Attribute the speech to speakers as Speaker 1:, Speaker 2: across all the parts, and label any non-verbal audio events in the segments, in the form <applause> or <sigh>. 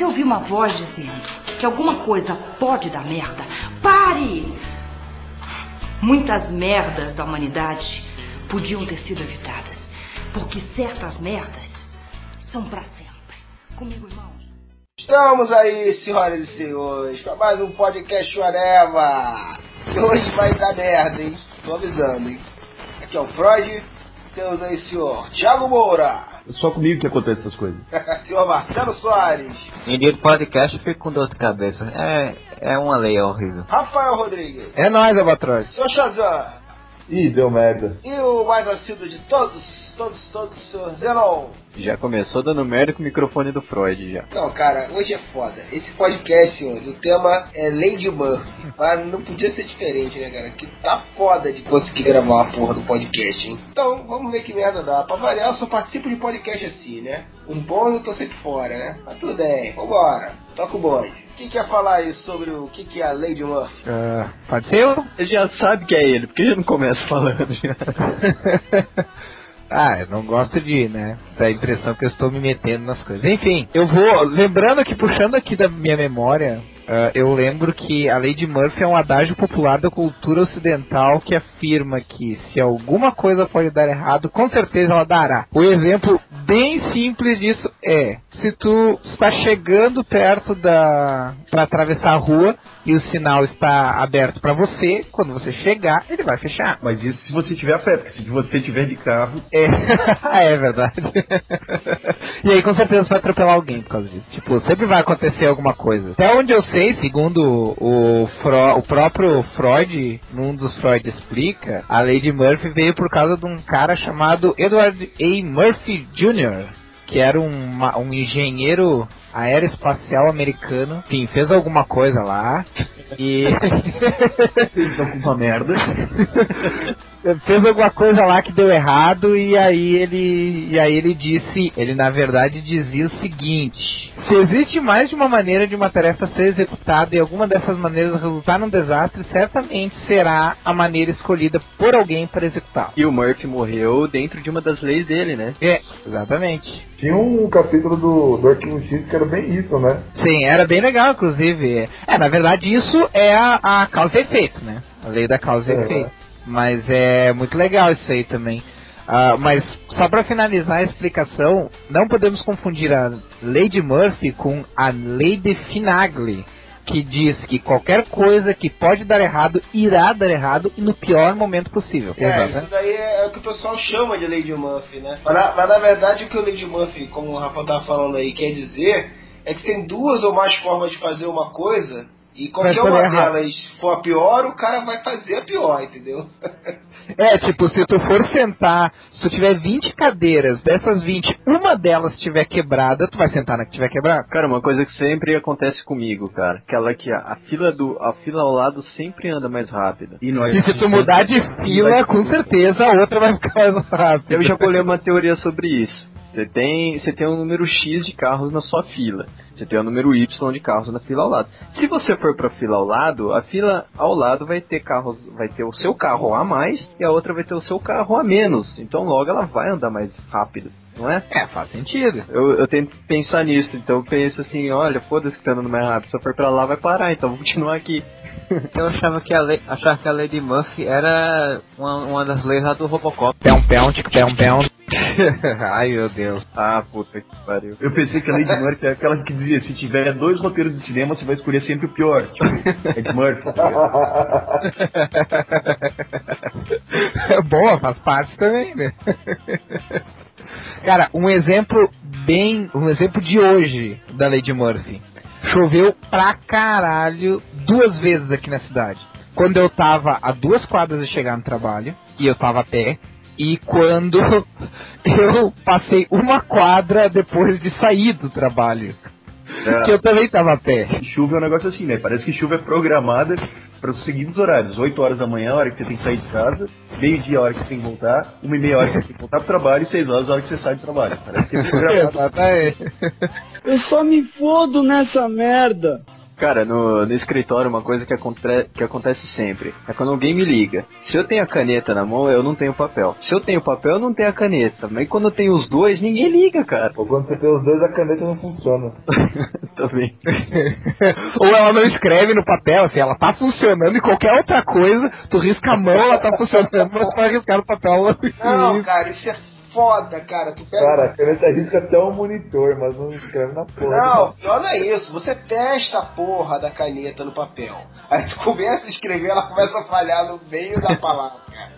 Speaker 1: você ouvir uma voz dizendo que alguma coisa pode dar merda, pare! Muitas merdas da humanidade podiam ter sido evitadas, porque certas merdas são para sempre. Comigo, irmãos.
Speaker 2: Estamos aí, senhoras e senhores, para mais um podcast Choreva. Que hoje vai dar merda, hein? Tô avisando, hein? Aqui é o Freud, temos aí o senhor Thiago Moura.
Speaker 3: É só comigo que acontecem essas coisas. <laughs>
Speaker 2: senhor Marcelo Soares.
Speaker 4: Em dia do podcast eu fico com dor de cabeça. É, é uma lei horrível.
Speaker 2: Rafael Rodrigues.
Speaker 5: É nóis, Albatroz.
Speaker 2: Senhor Shazam.
Speaker 3: Ih, deu merda.
Speaker 2: E o mais assíduo de todos, todos, todos, senhor Zenon.
Speaker 4: Já começou dando merda com o microfone do Freud já.
Speaker 2: Não, cara, hoje é foda. Esse podcast, hoje, o tema é Lady Murphy. Mas não podia ser diferente, né, cara? Que tá foda de conseguir gravar uma porra do podcast, hein? Então, vamos ver que merda dá. Pra variar, eu só participo de podcast assim, né? Um bom eu tô sempre fora, né? Mas tudo bem, vambora. Toca o bonde. Quem quer falar aí sobre o que, que é a Lady Murphy?
Speaker 5: Uh, pode ser eu?
Speaker 4: Já sabe que é ele, porque já não começa falando já. <laughs>
Speaker 5: Ah, eu não gosto de, né, da impressão que eu estou me metendo nas coisas. Enfim, eu vou, lembrando que, puxando aqui da minha memória, uh, eu lembro que a Lady Murphy é um adágio popular da cultura ocidental que afirma que se alguma coisa pode dar errado, com certeza ela dará. O exemplo bem simples disso é, se tu está chegando perto da, para atravessar a rua, e o sinal está aberto para você, quando você chegar, ele vai fechar.
Speaker 3: Mas isso se você tiver a pé, porque se você tiver de carro.
Speaker 5: É, <laughs> é verdade. <laughs> e aí com certeza você vai atropelar alguém por causa disso. Tipo, sempre vai acontecer alguma coisa. Até onde eu sei, segundo o, Fro o próprio Freud, num dos Freud explica, a Lady Murphy veio por causa de um cara chamado Edward A. Murphy Jr., que era um, um engenheiro aeroespacial americano. Enfim, fez alguma coisa lá. E. <laughs>
Speaker 3: fez alguma merda. <laughs>
Speaker 5: fez alguma coisa lá que deu errado e aí ele. E aí ele disse. Ele na verdade dizia o seguinte. Se existe mais de uma maneira de uma tarefa ser executada e alguma dessas maneiras resultar num desastre, certamente será a maneira escolhida por alguém para executá-la.
Speaker 4: E o Murphy morreu dentro de uma das leis dele, né?
Speaker 5: É, exatamente.
Speaker 3: Tinha um capítulo do, do Arquivo X que era bem isso, né?
Speaker 5: Sim, era bem legal, inclusive. É, na verdade, isso é a, a causa e efeito, né? A lei da causa e é. efeito. Mas é muito legal isso aí também. Uh, mas só para finalizar a explicação, não podemos confundir a Lady Murphy com a Lady Finagli, que diz que qualquer coisa que pode dar errado irá dar errado e no pior momento possível.
Speaker 2: É, Exato, isso daí é, o que o pessoal chama de Lady Murphy, né? Mas na, mas na verdade o que o Lady Murphy, como o Rafa tá falando aí, quer dizer é que tem duas ou mais formas de fazer uma coisa e qualquer uma delas for a pior, o cara vai fazer a pior, entendeu? <laughs>
Speaker 5: É, tipo, se tu for sentar, se tu tiver 20 cadeiras, dessas 20, uma delas estiver quebrada, tu vai sentar na que tiver quebrada?
Speaker 4: Cara, uma coisa que sempre acontece comigo, cara, aquela que a, a fila do a fila ao lado sempre anda mais rápida.
Speaker 5: E, nós, e se tu mudar de fila, com certeza a outra vai ficar mais rápida.
Speaker 4: Eu já colhei uma teoria sobre isso. Você tem, você tem um número X de carros na sua fila. Você tem um número Y de carros na fila ao lado. Se você for para a fila ao lado, a fila ao lado vai ter carros, vai ter o seu carro a mais e a outra vai ter o seu carro a menos. Então logo ela vai andar mais rápido. Não é?
Speaker 5: É, faz sentido.
Speaker 4: Eu, eu tento pensar nisso, então eu penso assim, olha, foda-se que tá andando mais rápido, se eu for pra lá vai parar, então vou continuar aqui. <laughs> Eu achava que a, lei, achava que a Lady Murphy era uma, uma das leis lá do Robocop.
Speaker 5: Pão, pão, tic, pão, pão. <laughs> Ai meu Deus.
Speaker 4: Ah, puta que pariu.
Speaker 3: Eu pensei que a Lady Murphy é aquela que dizia: se tiver dois roteiros de cinema, você vai escolher sempre o pior. Tipo, <laughs> Ed Murphy.
Speaker 5: é <laughs> boa, faz parte também, né? Cara, um exemplo bem. Um exemplo de hoje da Lady Murphy. Choveu pra caralho duas vezes aqui na cidade. Quando eu tava a duas quadras de chegar no trabalho, e eu tava a pé, e quando <laughs> eu passei uma quadra depois de sair do trabalho. É. Que eu também tava a pé.
Speaker 3: Chuva é um negócio assim, né? Parece que chuva é programada para os seguintes horários. 8 horas da manhã, a hora que você tem que sair de casa, meio-dia, a hora que você tem que voltar, uma e meia hora que você tem que voltar pro trabalho e 6 horas a hora que você sai do trabalho. Parece que é programado. <laughs>
Speaker 5: Exatamente.
Speaker 6: Eu só me fodo nessa merda.
Speaker 4: Cara, no, no escritório, uma coisa que, aconte, que acontece sempre é quando alguém me liga. Se eu tenho a caneta na mão, eu não tenho papel. Se eu tenho papel, eu não tenho a caneta. Mas quando eu tenho os dois, ninguém liga, cara.
Speaker 3: Ou quando você tem os dois, a caneta não funciona. <laughs>
Speaker 4: Também. <laughs>
Speaker 5: Ou ela não escreve no papel, assim, ela tá funcionando e qualquer outra coisa, tu risca a mão, ela tá funcionando, mas tu vai riscar no papel.
Speaker 2: Não, cara, isso é foda, cara. Tu pega...
Speaker 3: Cara, a caneta risca até um monitor, mas não escreve na porra.
Speaker 2: Não, pior não é isso. Você testa a porra da caneta no papel. Aí tu começa a escrever, ela começa a falhar no meio da palavra, cara.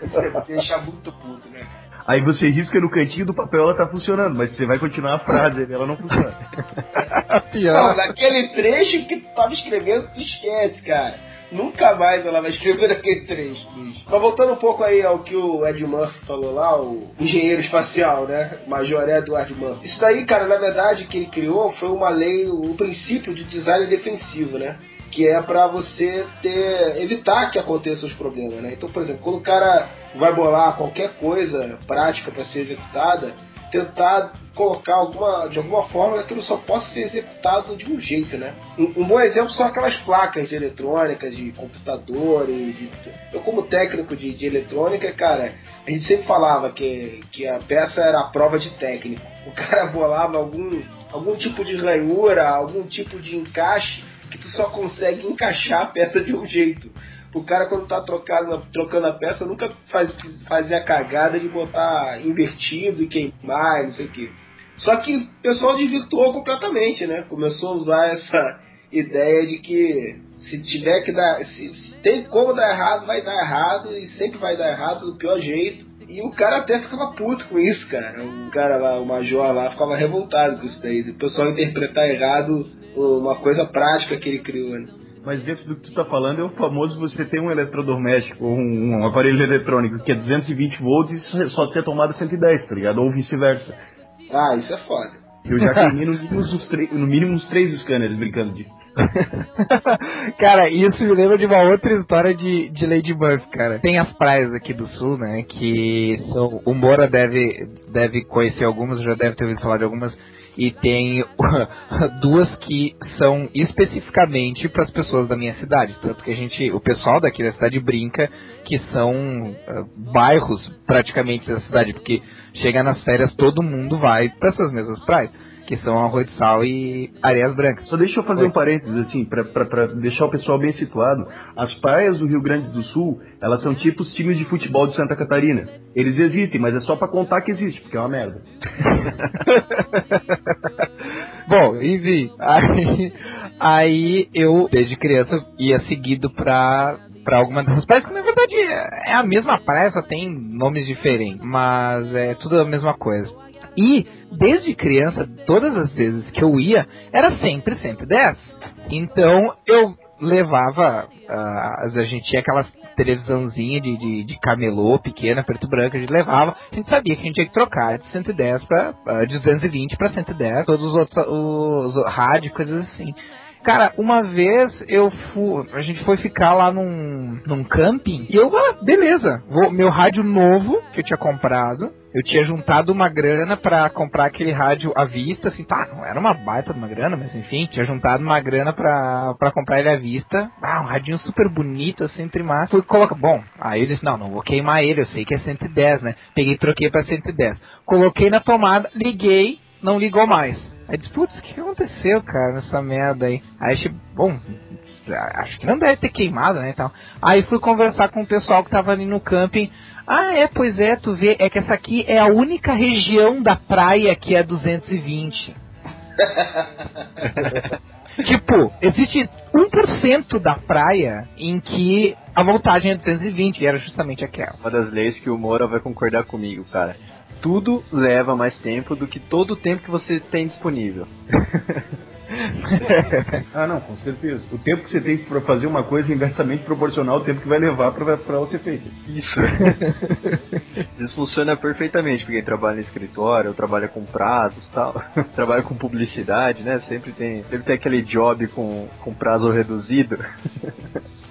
Speaker 2: Você deixa muito puto, né?
Speaker 3: Aí você risca no cantinho do papel, ela tá funcionando, mas você vai continuar a frase, ela não funciona. <laughs>
Speaker 2: Não, naquele trecho que tu tava escrevendo, tu esquece, cara. Nunca mais ela vai escrever <laughs> aquele trecho, bicho. Mas voltando um pouco aí ao que o Ed Murphy falou lá, o engenheiro espacial, né? Major Edward Murphy. Isso daí, cara, na verdade, que ele criou foi uma lei, o princípio de design defensivo, né? que é para você ter evitar que aconteçam os problemas, né? Então, por exemplo, quando o cara vai bolar qualquer coisa prática para ser executada, tentar colocar alguma, de alguma forma que aquilo só possa ser executado de um jeito, né? Um, um bom exemplo são aquelas placas de eletrônica, de computadores. De... Eu, como técnico de, de, eletrônica, cara, a gente sempre falava que, que a peça era a prova de técnico. O cara bolava algum, algum tipo de ranhura, algum tipo de encaixe que tu só consegue encaixar a peça de um jeito. O cara quando tá trocando, trocando a peça nunca faz, fazia a cagada de botar invertido e queimar, não sei o que. Só que o pessoal desvirtuou completamente, né? Começou a usar essa ideia de que se tiver que dar. Se tem como dar errado, vai dar errado e sempre vai dar errado do pior jeito. E o cara até ficava puto com isso, cara. O cara lá, o major lá, ficava revoltado com isso daí. O pessoal interpretar errado uma coisa prática que ele criou, né?
Speaker 3: Mas dentro do que tu tá falando é o famoso você tem um eletrodoméstico ou um, um, aparelho eletrônico que é 220 volts e só ter tomada 110, tá ligado? Ou vice-versa.
Speaker 2: Ah, isso é foda.
Speaker 3: Eu já queimei no mínimo, uns no mínimo uns três scanners brincando disso. <laughs>
Speaker 5: cara, isso me lembra de uma outra história de, de Lady Murphy, cara. Tem as praias aqui do sul, né? Que são, o Moura deve, deve conhecer algumas, já deve ter ouvido falar de algumas. E tem <laughs> duas que são especificamente para as pessoas da minha cidade. Tanto que a gente, o pessoal daqui da cidade brinca que são uh, bairros praticamente da cidade, porque chega nas férias todo mundo vai para essas mesmas praias que são Arroio de Sal e Areias Brancas.
Speaker 3: Só deixa eu fazer Oi. um parênteses, assim, para deixar o pessoal bem situado. As praias do Rio Grande do Sul, elas são tipo os times de futebol de Santa Catarina. Eles existem, mas é só para contar que existe, porque é uma merda. <laughs>
Speaker 5: Bom, enfim, aí, aí eu, desde criança, ia seguido pra para alguma dessas praias, que na verdade é a mesma praia, só tem nomes diferentes, mas é tudo a mesma coisa. E desde criança, todas as vezes que eu ia, era sempre 110. Então eu levava, uh, a gente tinha aquelas televisãozinha de, de, de, camelô pequena, preto branco, a gente levava, a gente sabia que a gente tinha que trocar de 110 para uh, de 220 para 110, todos os outros os, rádios, coisas assim. Cara, uma vez eu fui. A gente foi ficar lá num, num camping e eu, ah, beleza. Vou, meu rádio novo que eu tinha comprado. Eu tinha juntado uma grana para comprar aquele rádio à vista, assim, tá, não era uma baita de uma grana, mas enfim, tinha juntado uma grana pra comprar ele à vista. Ah, um radinho super bonito, assim, trimar. Fui colocar, bom, aí eu disse, não, não vou queimar ele, eu sei que é 110, né? Peguei troquei pra 110. Coloquei na tomada, liguei, não ligou mais. Aí disse, putz, o que aconteceu, cara, nessa merda aí? Aí, tipo, bom, acho que não deve ter queimado, né, então. Aí fui conversar com o pessoal que tava ali no camping. Ah, é, pois é, tu vê, é que essa aqui é a única região da praia que é 220. <laughs> tipo, existe 1% da praia em que a voltagem é 220 e era justamente aquela.
Speaker 4: Uma das leis que o Moura vai concordar comigo, cara tudo leva mais tempo do que todo o tempo que você tem disponível. <laughs> <laughs>
Speaker 3: ah, não, com certeza. O tempo que você tem para fazer uma coisa é inversamente proporcional ao tempo que vai levar para ser feita.
Speaker 4: Isso. <laughs> Isso funciona perfeitamente porque trabalha em escritório, trabalha com prazos tal, <laughs> trabalha com publicidade, né? Sempre tem, sempre tem aquele job com, com prazo reduzido.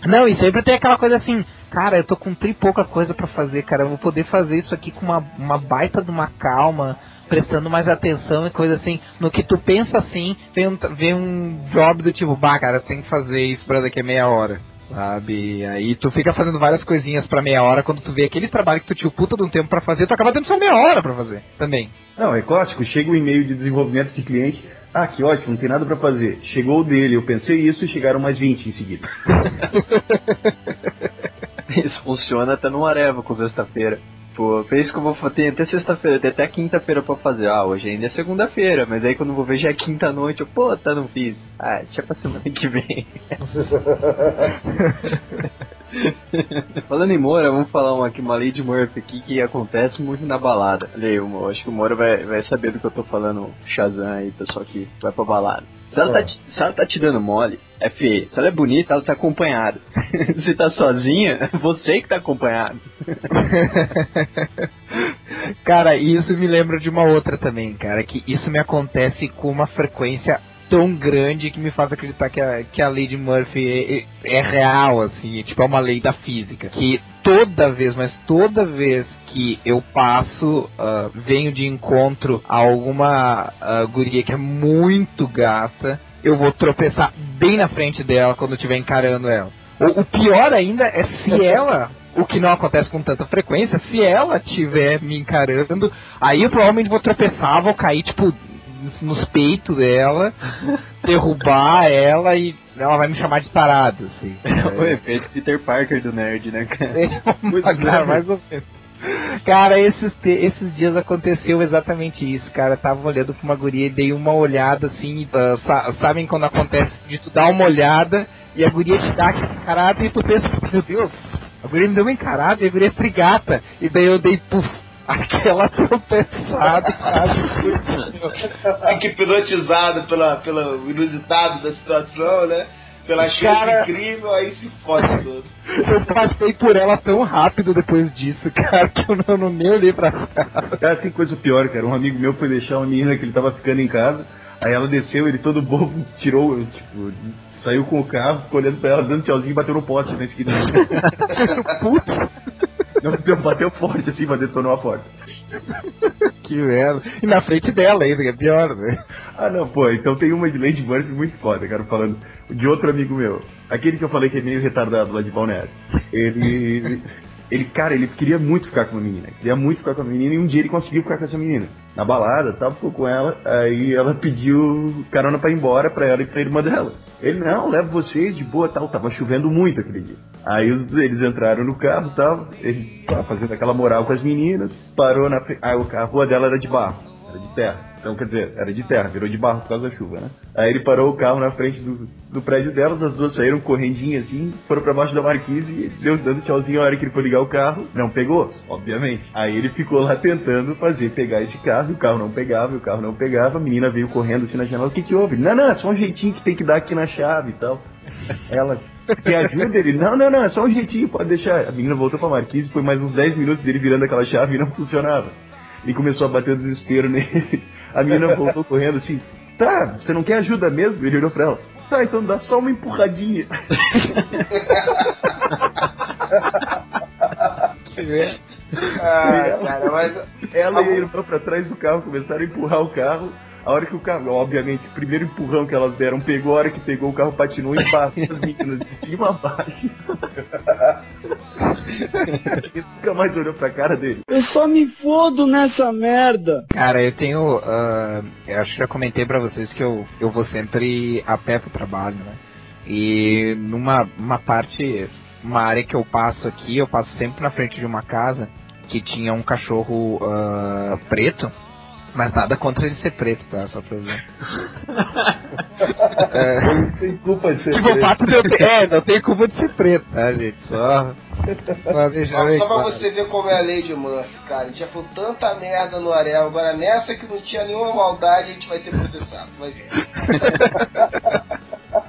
Speaker 5: Não, e sempre tem aquela coisa assim, cara, eu tô com tri pouca coisa para fazer, cara, eu vou poder fazer isso aqui com uma, uma baita de uma calma, prestando mais atenção e coisa assim. No que tu pensa assim, vem um, vem um job do tipo, bah, cara, tem que fazer isso pra daqui a meia hora. Sabe? Aí tu fica fazendo várias coisinhas pra meia hora, quando tu vê aquele trabalho que tu tinha puta de um tempo pra fazer, tu acaba tendo só meia hora pra fazer também.
Speaker 3: Não, é clássico, chega o um e-mail de desenvolvimento de cliente, ah, que ótimo, não tem nada pra fazer. Chegou o dele, eu pensei isso e chegaram mais 20 em seguida. <laughs>
Speaker 4: isso funciona até no Areva com sexta-feira. Pô, fez que eu vou ter até sexta-feira, tem até quinta-feira pra fazer. Ah, hoje ainda é segunda-feira, mas aí quando eu vou ver já é quinta-noite, eu, pô, tá, não fiz. Ah, deixa pra semana que vem. <laughs> Falando em Moura, vamos falar uma, aqui, uma lei de Murphy aqui que acontece muito na balada. Olha aí, eu acho que o Moura vai, vai saber do que eu tô falando, Shazam aí, pessoal que vai pra balada. Se ela, tá te, se ela tá te dando mole, é feia. Se ela é bonita, ela tá acompanhada. <laughs> se tá sozinha, <laughs> você que tá acompanhado. <laughs>
Speaker 5: cara, isso me lembra de uma outra também, cara, que isso me acontece com uma frequência tão grande que me faz acreditar que a, que a lei de Murphy é, é, real, assim, tipo, é uma lei da física. Que toda vez, mas toda vez que eu passo, uh, venho de encontro a alguma uh, guria que é muito gata, eu vou tropeçar bem na frente dela quando eu estiver encarando ela. O, o pior ainda é se <laughs> ela o que não acontece com tanta frequência, se ela estiver me encarando, aí eu provavelmente vou tropeçar, vou cair, tipo, nos peitos dela, <laughs> derrubar ela e ela vai me chamar de parado, assim.
Speaker 4: É o efeito Peter Parker do nerd, né, cara?
Speaker 5: É, <laughs> cara, mais ou menos. Cara, esses, esses dias aconteceu exatamente isso, cara. Eu tava olhando pra uma guria e dei uma olhada assim. Uh, sabem quando acontece de tu dar uma olhada e a guria te dá aquela encarada e tu pensa, meu Deus, a guria me deu uma encarada e a guria é trigata. E daí eu dei, puf, aquela tropeçada
Speaker 2: Fica hipnotizado pela, pelo inusitado da situação, né? Pela chance cara, incrível, aí se fode todo. <laughs>
Speaker 5: Eu passei por ela tão rápido depois disso, cara, que eu não, não nem olhei pra
Speaker 3: cara. Cara, tem coisa pior, cara. Um amigo meu foi deixar uma menina que ele tava ficando em casa, aí ela desceu, ele todo bobo, tirou, tipo, saiu com o carro, ficou olhando pra ela, dando tchauzinho e bateu no poste, né? <laughs> Puta! Não, bateu forte assim, mas detonou a porta. <laughs>
Speaker 5: que merda. E na frente dela ainda, que é pior, né?
Speaker 3: Ah, não, pô, então tem uma de Lady Murphy muito foda, cara, falando de outro amigo meu. Aquele que eu falei que é meio retardado lá de Balneário. Ele ele, cara, ele queria muito ficar com uma menina. Queria muito ficar com a menina e um dia ele conseguiu ficar com essa menina. Na balada, tava, ficou com ela, aí ela pediu carona pra ir embora pra ela e pra irmã dela. Ele, não, leva vocês de boa tal. Tava chovendo muito aquele dia. Aí eles entraram no carro tal, ele tava fazendo aquela moral com as meninas, parou na. Ah, a rua dela era de barro, era de terra. Então, quer dizer, era de terra, virou de barro por causa da chuva, né? Aí ele parou o carro na frente do, do prédio delas, as duas saíram correndinho assim, foram pra baixo da marquise e deu dando tchauzinho a hora que ele foi ligar o carro. Não pegou, obviamente. Aí ele ficou lá tentando fazer pegar esse carro, e o carro não pegava, e o carro não pegava, a menina veio correndo assim na janela, o que que houve? Não, não, é só um jeitinho que tem que dar aqui na chave e tal. <laughs> Ela, quer ajuda? Ele, não, não, não, é só um jeitinho, pode deixar. A menina voltou pra marquise, foi mais uns 10 minutos dele virando aquela chave e não funcionava. E começou a bater o desespero <laughs> nele. A menina voltou correndo assim, tá, você não quer ajuda mesmo? Ele olhou pra ela, tá, então dá só uma empurradinha. <laughs>
Speaker 2: ah, cara, mas...
Speaker 3: Ela e a irmã pra trás do carro começaram a empurrar o carro. A hora que o carro, obviamente, o primeiro empurrão que elas deram pegou, a hora que pegou o carro patinou e bateu as meninas de cima a baixo. Ele <laughs> nunca mais olhou pra cara dele.
Speaker 6: Eu só me fodo nessa merda.
Speaker 5: Cara, eu tenho. Uh, eu acho que já comentei pra vocês que eu, eu vou sempre a pé pro trabalho, né? E numa uma parte, uma área que eu passo aqui, eu passo sempre na frente de uma casa que tinha um cachorro uh, preto mas nada contra ele ser preto, tá? Só pra ver. <laughs>
Speaker 3: é, não tem culpa de ser
Speaker 5: tipo,
Speaker 3: preto.
Speaker 5: O fato de eu ter, é, não tem culpa de ser preto, tá, gente? Só.
Speaker 2: Só, <laughs> deixar só pra você ver como é a lei de Murphy, cara. A gente já falou tanta merda no Arel, agora nessa que não tinha nenhuma maldade, a gente vai ser processado. Vai ver. <laughs>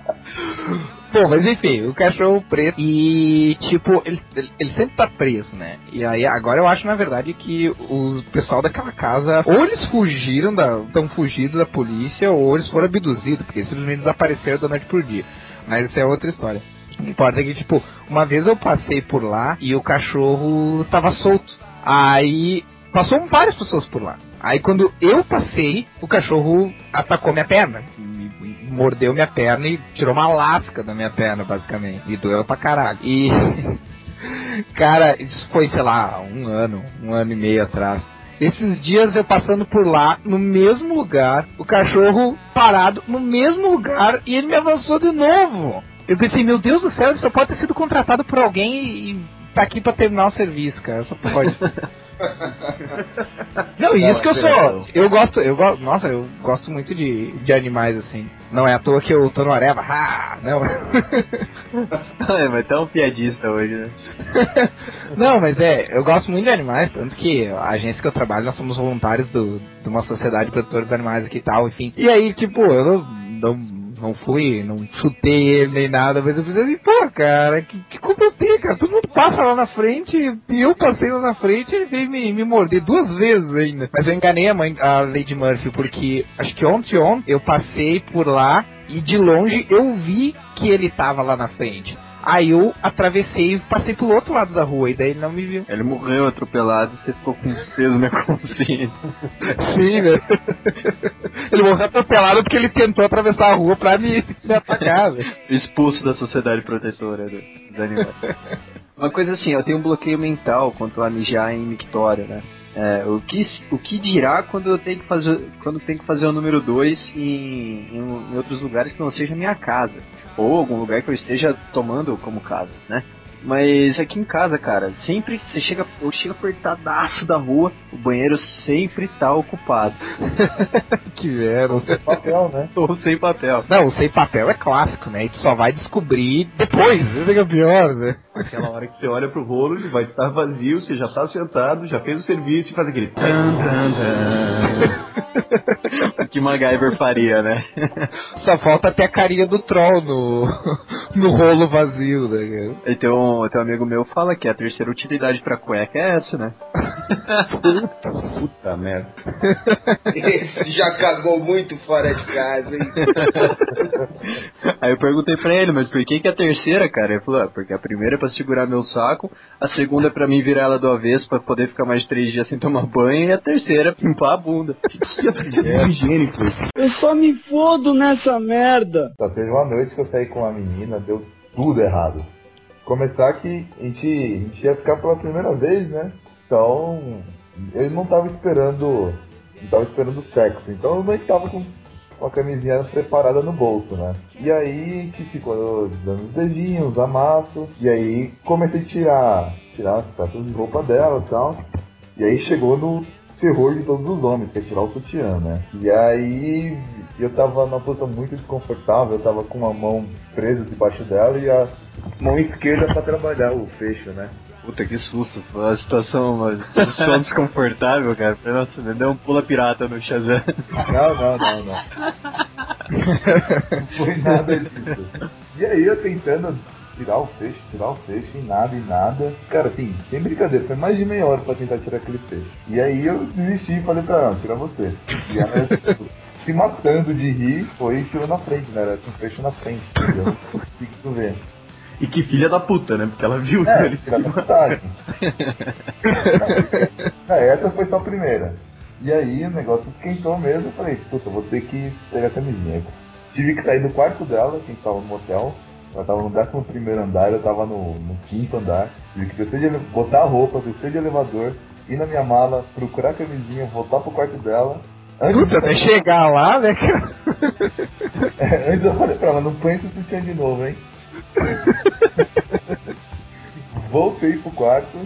Speaker 5: Bom, mas enfim, o cachorro preto e, tipo, ele, ele, sempre tá preso, né? E aí, agora eu acho, na verdade, que o pessoal daquela casa, ou eles fugiram da. estão fugidos da polícia, ou eles foram abduzidos, porque simplesmente desapareceram da noite por dia. Mas isso é outra história. O que importa é que, tipo, uma vez eu passei por lá e o cachorro tava solto. Aí passou várias pessoas por lá. Aí quando eu passei, o cachorro atacou minha perna. Me- me Mordeu minha perna e tirou uma lasca da minha perna, basicamente. E doeu pra caralho. E. <laughs> Cara, isso foi, sei lá, um ano, um ano e meio atrás. Esses dias eu passando por lá, no mesmo lugar, o cachorro parado no mesmo lugar e ele me avançou de novo. Eu pensei, meu Deus do céu, ele só pode ter sido contratado por alguém e, e tá aqui pra terminar o serviço, cara. Só pode. <laughs> Não, e isso que eu sou. Eu gosto, eu gosto, nossa, eu gosto muito de, de animais assim. Não é à toa que eu tô no Areva. Ah, não. <laughs>
Speaker 4: é, mas tá um piadista hoje, né? <laughs>
Speaker 5: Não, mas é, eu gosto muito de animais, tanto que a agência que eu trabalho, nós somos voluntários do, de uma sociedade de produtores de animais aqui e tal, enfim. E aí, tipo, eu não, não, não fui, não chutei ele nem nada, mas eu pensei assim, pô, cara, que, que culpa eu tenho, cara? Todo mundo passa lá na frente e eu passei lá na frente e ele veio me, me morder duas vezes ainda. Mas eu enganei a mãe, a Lady Murphy, porque acho que ontem, ontem, eu passei por lá e de longe eu vi que ele tava lá na frente. Aí eu atravessei e passei pro outro lado da rua, e daí ele não me viu.
Speaker 4: Ele morreu atropelado e você ficou com peso na consciência. <laughs>
Speaker 5: Sim, velho. Ele morreu atropelado porque ele tentou atravessar a rua pra me, me atacar, velho. <laughs>
Speaker 4: Expulso da sociedade protetora do- dos animais. <laughs> Uma coisa assim, eu tenho um bloqueio mental quanto a mijar em mictório, né? É, o, que, o que dirá quando eu tenho que fazer, quando tenho que fazer o número 2 em, em, em outros lugares que não seja minha casa? Ou algum lugar que eu esteja tomando como casa, né? Mas aqui em casa, cara, sempre que você chega, eu chego apertadaço da rua, o banheiro sempre tá ocupado. <laughs>
Speaker 5: Que merda.
Speaker 3: Papel, né? <laughs>
Speaker 4: Ou sem papel.
Speaker 5: Não, o sem papel é clássico, né? E tu só vai descobrir depois. Isso é que é pior, né?
Speaker 3: Aquela hora que você olha pro rolo, ele vai estar vazio, você já tá sentado, já fez o serviço e faz aquele tan, tan, tan. <laughs>
Speaker 4: O que MacGyver faria, né?
Speaker 5: Só falta até a carinha do troll no, no rolo vazio, né?
Speaker 4: E tem um, tem um amigo meu fala que a terceira utilidade pra cueca é essa, né?
Speaker 3: Puta merda.
Speaker 2: Esse já cagou muito fora de casa, hein? <laughs>
Speaker 4: Aí eu perguntei pra ele, mas por que que a terceira, cara? Ele falou, ah, porque a primeira é pra segurar meu saco, a segunda é pra mim virar ela do avesso pra poder ficar mais de três dias sem tomar banho, e a terceira é pra limpar a bunda. <laughs>
Speaker 3: É higiênico.
Speaker 6: Eu só me fodo nessa merda.
Speaker 7: Só teve uma noite que eu saí com uma menina, deu tudo errado. Começar que a gente, a gente ia ficar pela primeira vez, né? Então, eu não tava esperando. Não tava esperando sexo. Então eu não tava com, com a camisinha preparada no bolso, né? E aí gente ficou dando os dedinhos, amasso. E aí comecei a tirar, tirar as peças de roupa dela e tal. E aí chegou no terror de todos os homens, que é tirar o sutiã, né? E aí eu tava numa posição muito desconfortável, eu tava com uma mão presa debaixo dela e a mão esquerda pra trabalhar o fecho, né?
Speaker 4: Puta que susto, uma situação, uma situação <laughs> desconfortável, cara. Falei, Nossa, me deu um pula pirata no Shazam.
Speaker 7: Não, não, não, não. <laughs> Não foi nada disso. E aí eu tentando tirar o fecho, tirar o fecho, e nada, e nada. Cara, assim, sem brincadeira, foi mais de meia hora pra tentar tirar aquele fecho. E aí eu desisti e falei pra ela, tira você. E ela, <laughs> tipo, se matando de rir, foi e tirou na frente, né? Era com o fecho na frente, entendeu? Tu ver.
Speaker 3: E que filha da puta, né? Porque ela viu
Speaker 7: É,
Speaker 3: ele.
Speaker 7: tira da putagem. Não, essa foi só a primeira. E aí o negócio esquentou mesmo, eu falei, puta, eu vou ter que pegar a camisinha. Tive que sair do quarto dela, que tava no motel. Ela tava no 11 primeiro andar, eu tava no, no quinto andar. Tive que descer de, ele- botar a roupa, descer de elevador, ir na minha mala, procurar a camisinha, voltar pro quarto dela. Antes
Speaker 5: Puta,
Speaker 7: de
Speaker 5: até chegar lá, né, cara? <laughs>
Speaker 7: É, Antes eu falei pra ela, não põe esse sutiã de novo, hein? <laughs> Voltei pro quarto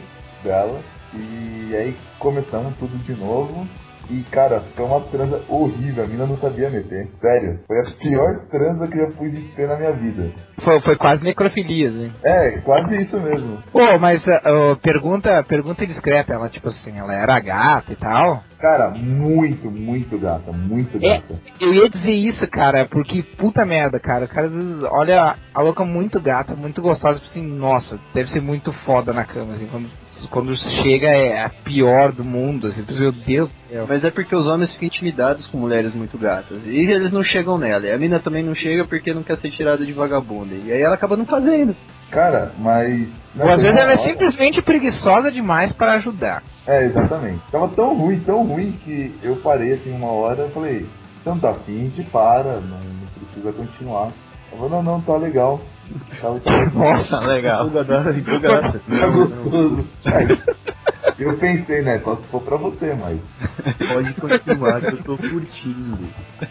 Speaker 7: dela e aí começamos tudo de novo. E cara, foi uma transa horrível, a mina não sabia meter. Sério, foi a pior transa que eu já pude ter na minha vida.
Speaker 5: Foi, foi quase necrofilia, né?
Speaker 7: É, quase isso mesmo.
Speaker 5: Pô, mas ah, pergunta, pergunta discreta, ela tipo assim, ela era gata e tal.
Speaker 7: Cara, muito, muito gata, muito
Speaker 5: É,
Speaker 7: gata.
Speaker 5: eu ia dizer isso, cara, porque puta merda, cara. O cara às vezes olha a louca muito gata, muito gostosa, tipo assim, nossa, deve ser muito foda na cama, assim, quando, quando chega é a pior do mundo, assim, meu Deus do céu.
Speaker 4: mas é porque os homens ficam intimidados com mulheres muito gatas. E eles não chegam nela. E a mina também não chega porque não quer ser tirada de E aí ela acaba não fazendo.
Speaker 7: Cara, mas.
Speaker 5: Ou às vezes ela é simplesmente preguiçosa demais para ajudar.
Speaker 7: É, exatamente. Tava tão ruim, tão ruim que eu parei assim uma hora e falei, então tá afim, para, não, não precisa continuar. Eu falei, não, não, tá legal. Tava, tava,
Speaker 4: Nossa, legal.
Speaker 3: Empolgadaça. <laughs>
Speaker 7: tá gostoso. Eu pensei, né, só se for pra você, mas.
Speaker 3: Pode continuar que eu tô curtindo.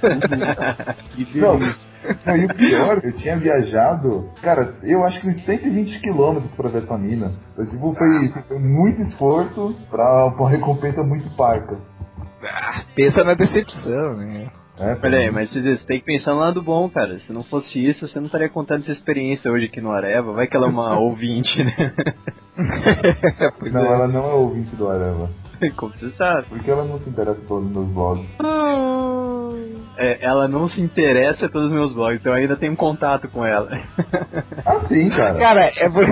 Speaker 3: <laughs> Que
Speaker 7: Não.
Speaker 3: delícia.
Speaker 7: Não, e o pior, eu tinha viajado, cara, eu acho que uns 120 quilômetros pra ver essa mina. Eu, tipo, foi, foi muito esforço pra uma recompensa muito parca.
Speaker 5: Pensa na decepção, né?
Speaker 7: É,
Speaker 4: Olha aí, mas você você tem que pensar no lado bom, cara. Se não fosse isso, você não estaria contando essa experiência hoje aqui no Areva. Vai que ela é uma <laughs> ouvinte, né?
Speaker 7: Não,
Speaker 5: é.
Speaker 7: ela não é ouvinte do Areva. <laughs>
Speaker 4: Como você sabe.
Speaker 7: Porque ela não se interessa pelos meus blogs.
Speaker 4: É, ela não se interessa pelos meus blogs, então eu ainda tenho contato com ela.
Speaker 7: Ah, sim, cara.
Speaker 5: Cara, é por,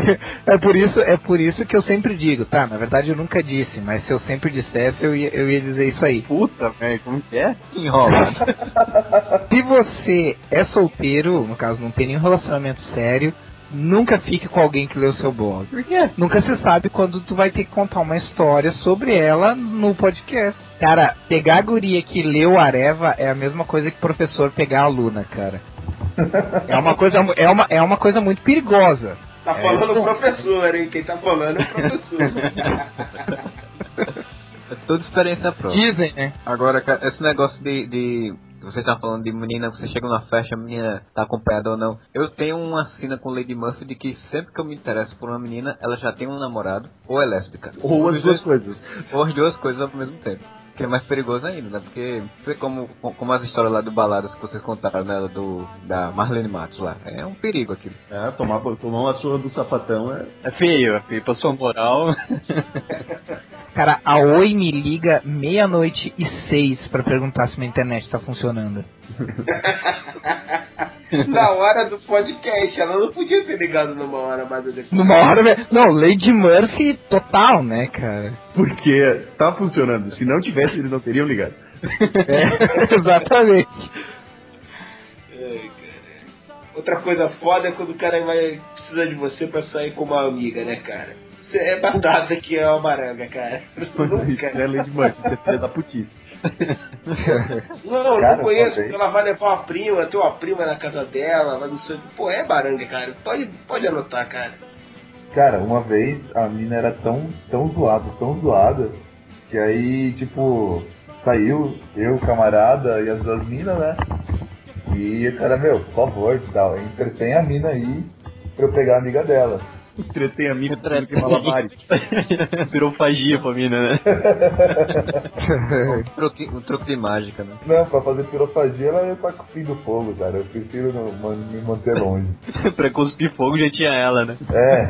Speaker 5: é, por isso, é por isso que eu sempre digo, tá? Na verdade eu nunca disse, mas se eu sempre dissesse, eu ia, eu ia dizer isso aí.
Speaker 4: Puta, velho, como que é? Enrola.
Speaker 5: Se você é solteiro, no caso não tem nenhum relacionamento sério, nunca fique com alguém que lê o seu blog.
Speaker 4: Por quê?
Speaker 5: Nunca se sabe quando tu vai ter que contar uma história sobre ela no podcast. Cara, pegar a guria que leu Areva é a mesma coisa que professor pegar a aluna, cara. É uma coisa, é uma, é uma coisa muito perigosa.
Speaker 2: Tá falando o professor, hein? Quem tá falando é o professor. <laughs>
Speaker 8: É tudo experiência própria.
Speaker 5: Dizem, né?
Speaker 8: Agora, cara, esse negócio de. de você tá falando de menina, você chega numa festa, a menina tá acompanhada ou não. Eu tenho uma cena com Lady Murphy de que sempre que eu me interesso por uma menina, ela já tem um namorado ou é lésbica.
Speaker 3: Ou as duas coisas.
Speaker 8: Ou as duas coisas ao mesmo tempo. Que é mais perigoso ainda, né? Porque, foi como, como as histórias lá do Baladas que vocês contaram, né? Do, da Marlene Matos lá. É um perigo aquilo.
Speaker 3: É, tomar, tomar uma surra do sapatão é.
Speaker 4: É feio, é feio. Pra sua moral. <laughs>
Speaker 5: Cara, a Oi me liga meia-noite e seis pra perguntar se minha internet tá funcionando. <laughs>
Speaker 2: Na hora do podcast, ela não podia ter ligado numa hora mais adequada.
Speaker 5: Numa hora, velho. Não, Lady Murphy total, né, cara?
Speaker 3: Porque tá funcionando. Se não tivesse, eles não teriam ligado.
Speaker 5: É, <laughs> exatamente.
Speaker 2: Ai. Outra coisa foda é quando o cara vai precisar de você pra sair com uma amiga, né, cara? Você é batata que é uma maranga, cara. <laughs>
Speaker 3: Isso é
Speaker 2: Nunca.
Speaker 3: Lady Murphy, isso é filha da putice.
Speaker 2: Não,
Speaker 7: Cara,
Speaker 2: não conheço. Ela vai levar uma prima, tem uma prima na casa dela, mas não sei. Pô, é baranga, cara. Pode, pode anotar, cara.
Speaker 7: Cara, uma vez a mina era tão, tão zoada, tão zoada, que aí, tipo, saiu eu, camarada e as duas minas, né? E o cara, meu, por favor, tal, entretém a mina aí pra eu pegar a amiga dela.
Speaker 3: Entretém amigo fazendo que malabares. <laughs>
Speaker 4: Virou fagia pra mina, né? <laughs>
Speaker 8: Um truque, um truque de mágica, né?
Speaker 7: Não, pra fazer pirofagia ela ia tá cuspindo fogo, cara. Eu prefiro não- man- me manter longe. <laughs>
Speaker 4: pra cuspir fogo já tinha ela, né?
Speaker 7: É.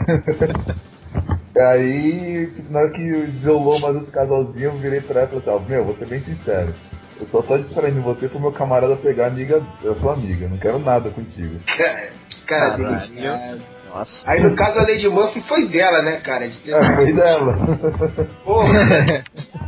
Speaker 7: Aí, na hora que desolou mais outro casalzinho, eu virei pra ela e falei assim, ó, meu, vou ser bem sincero. Eu só tô distraindo você pro meu camarada pegar a amiga, a sua amiga, não quero nada contigo.
Speaker 2: Cara, cara
Speaker 4: Caralho. Nossa.
Speaker 2: Aí no caso a Lady Murphy foi dela, né, cara? De ter...
Speaker 7: É, foi dela.
Speaker 2: Porra,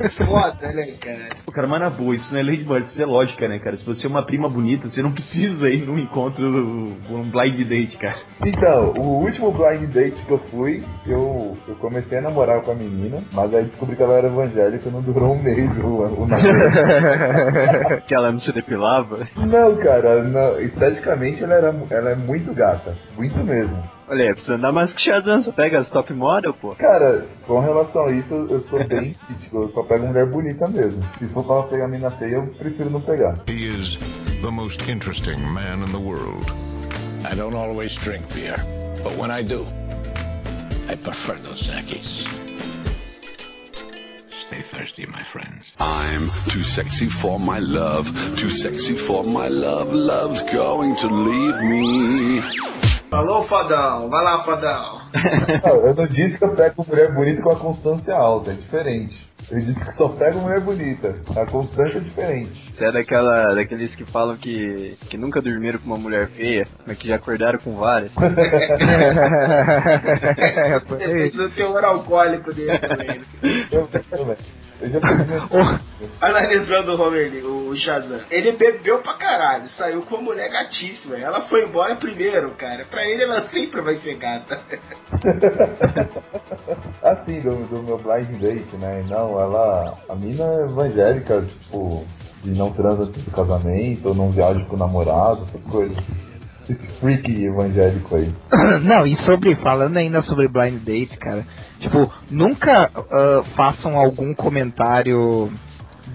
Speaker 2: <laughs> foda, né, cara?
Speaker 3: Pô, cara, mas na boa, isso não é Lady Murphy, isso é lógica, né, cara? Se você é uma prima bonita, você não precisa ir num encontro, um blind date, cara.
Speaker 7: Então, o último blind date que eu fui, eu, eu comecei a namorar com a menina, mas aí descobri que ela era evangélica e não durou um mês o, o namoro. <laughs>
Speaker 4: Que ela não se depilava.
Speaker 7: não, cara, não, esteticamente ela, era, ela é muito gata, muito mesmo.
Speaker 4: Olha aí, precisa andar mais que Shazam, pega as top model, pô.
Speaker 7: Cara, com relação a isso, eu sou <laughs> bem crítico, eu só pego mulher bonita mesmo. Se for pra pegar mina feia, eu prefiro não pegar.
Speaker 9: He is the most interesting man in the world.
Speaker 10: I don't always drink beer, but when I do, I prefer those.
Speaker 9: Stay thirsty, my friends.
Speaker 11: I'm too sexy for my love, too sexy for my love. Love's going to leave me.
Speaker 2: Falou, fadão. Vai lá, fadão.
Speaker 7: Não, eu não disse que eu pego mulher bonita com a constância alta, é diferente. Eu disse que só pego mulher bonita. A constância é diferente.
Speaker 4: Você é daquela, daqueles que falam que, que nunca dormiram com uma mulher feia, mas que já acordaram com várias.
Speaker 2: Depende do teor alcoólico dele também.
Speaker 7: Eu também. Eu
Speaker 2: Analisando o Homer, o Shazam. Ele bebeu pra caralho, saiu com uma mulher gatíssima. Ela foi embora primeiro, cara. Pra ele, ela sempre vai ser gata. <laughs>
Speaker 7: assim, do, do meu blind date, né? Não, ela. A mina é evangélica, tipo, de não transa antes do casamento, ou não viaja com o namorado, essas coisas. Esse freak evangélico aí. <coughs>
Speaker 5: Não, e sobre, falando ainda sobre blind date, cara, tipo, nunca ah, façam algum comentário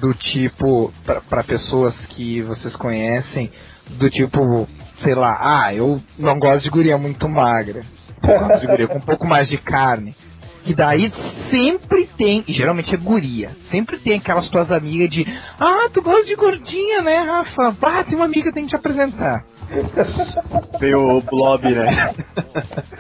Speaker 5: do tipo, pra pessoas que vocês conhecem, do tipo, sei lá, ah, eu não gosto de guria muito magra. Eu gosto de guria com um pouco mais de carne. Que daí sempre tem, e geralmente é guria, sempre tem aquelas tuas amigas de, ah, tu gosta de gordinha, né, Rafa? Ah, tem uma amiga que tem que te apresentar. <laughs>
Speaker 4: Veio o blob, né?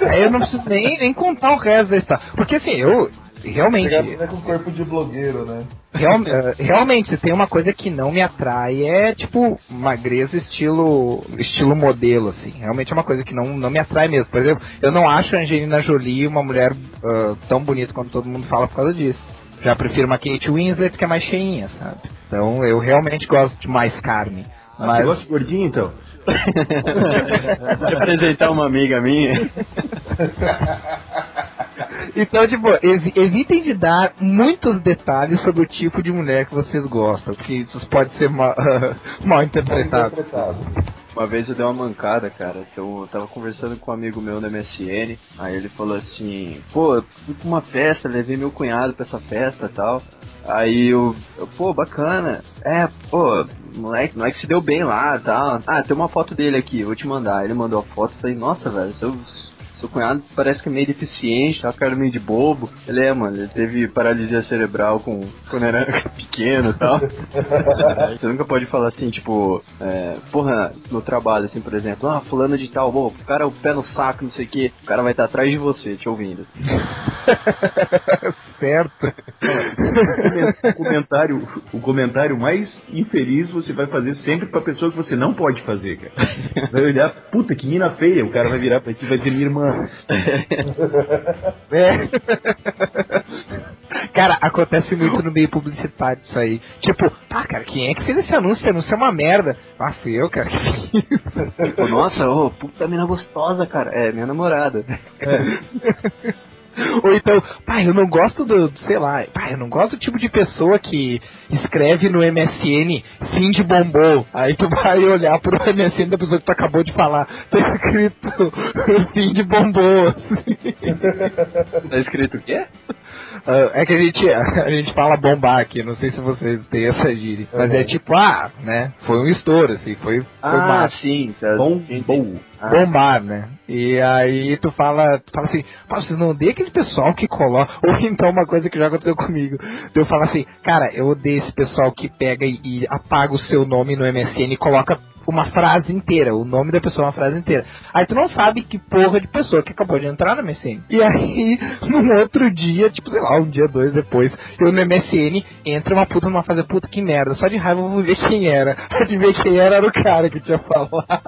Speaker 5: Aí eu não preciso nem, nem contar o resto da história. Porque assim, eu realmente.
Speaker 7: Até com corpo de blogueiro, né?
Speaker 5: Real- <laughs> eh, realmente, tem uma coisa que não me atrai é tipo magreza estilo estilo modelo, assim. Realmente é uma coisa que não, não me atrai mesmo. Por exemplo, eu não acho a Angelina Jolie uma mulher ah, tão bonita quanto todo mundo fala por causa disso. Já prefiro uma Kate Winslet que é mais cheinha, sabe? Então eu realmente gosto de mais carne.
Speaker 3: Ah,
Speaker 5: Mas
Speaker 3: Você gosta de gordinho, então? <laughs>
Speaker 4: Vou apresentar uma amiga minha. <laughs>
Speaker 5: Então, tipo, evi- evitem de dar muitos detalhes sobre o tipo de mulher que vocês gostam, porque isso pode ser ma- <laughs> mal interpretado.
Speaker 4: Uma vez eu dei uma mancada, cara. Então eu tava conversando com um amigo meu na MSN. Aí ele falou assim: pô, eu fui pra uma festa, levei meu cunhado pra essa festa e tal. Aí eu, eu, pô, bacana. É, pô, moleque, moleque se deu bem lá e tal. Ah, tem uma foto dele aqui, vou te mandar. Ele mandou a foto e falei: nossa, velho, seu, seu cunhado parece que é meio deficiente, tá? O cara meio de bobo. Ele é, mano, ele teve paralisia cerebral com, quando era <laughs> pequeno e tal. <laughs> Você nunca pode falar assim, tipo, é, porra, no trabalho, assim, por exemplo, ah, fulano de tal, bom, o cara o pé no saco, não sei o que, o cara vai estar atrás de você, te ouvindo. <laughs>
Speaker 5: certo.
Speaker 3: O comentário, o comentário mais infeliz você vai fazer sempre pra pessoa que você não pode fazer, cara. Vai olhar, puta, que mina feia, o cara vai virar pra ti e vai dizer, minha irmã. <laughs>
Speaker 5: É. Cara, acontece muito no meio publicitário isso aí. Tipo, ah, cara, quem é que fez esse anúncio? Esse anúncio é uma merda. Ah, fui eu, cara.
Speaker 4: Tipo, nossa, ô, puta mina gostosa, cara. É, minha namorada. <laughs> <laughs>
Speaker 5: Ou então, pai, eu não gosto do, sei lá, pai, eu não gosto do tipo de pessoa que escreve no MSN fim de bombom. Aí tu vai olhar pro MSN da pessoa que tu acabou de falar, tá escrito <laughs> fim de bombom. assim.
Speaker 4: Tá escrito o quê? <laughs>
Speaker 5: Ah, é que a gente, <laughs> a gente fala bombar aqui, não sei se vocês têm essa gíria. Mas é tipo, ah, né? Foi um estouro, assim, foi, foi
Speaker 4: Ah,
Speaker 5: massa.
Speaker 4: sim. Tá,
Speaker 3: Bom,
Speaker 4: sim,
Speaker 3: bom.
Speaker 4: Ah.
Speaker 5: bombar, né? E aí tu fala, tu fala assim, pá, vocês não odeiam aquele pessoal que coloca. <laughs> Ou então uma coisa que já aconteceu comigo. Eu falo assim, cara, eu odeio esse pessoal que pega e, e apaga o seu nome no MSN e coloca uma frase inteira, o nome da pessoa é uma frase inteira. Aí tu não sabe que porra de pessoa que acabou de entrar no MSN. E aí, <laughs> num outro dia, tipo, sei lá, um dia, dois depois, eu no MSN entra uma puta numa fase, puta que merda, só de raiva eu vou ver quem era. <laughs> Adivinha quem era, era o cara que tinha falado. <laughs>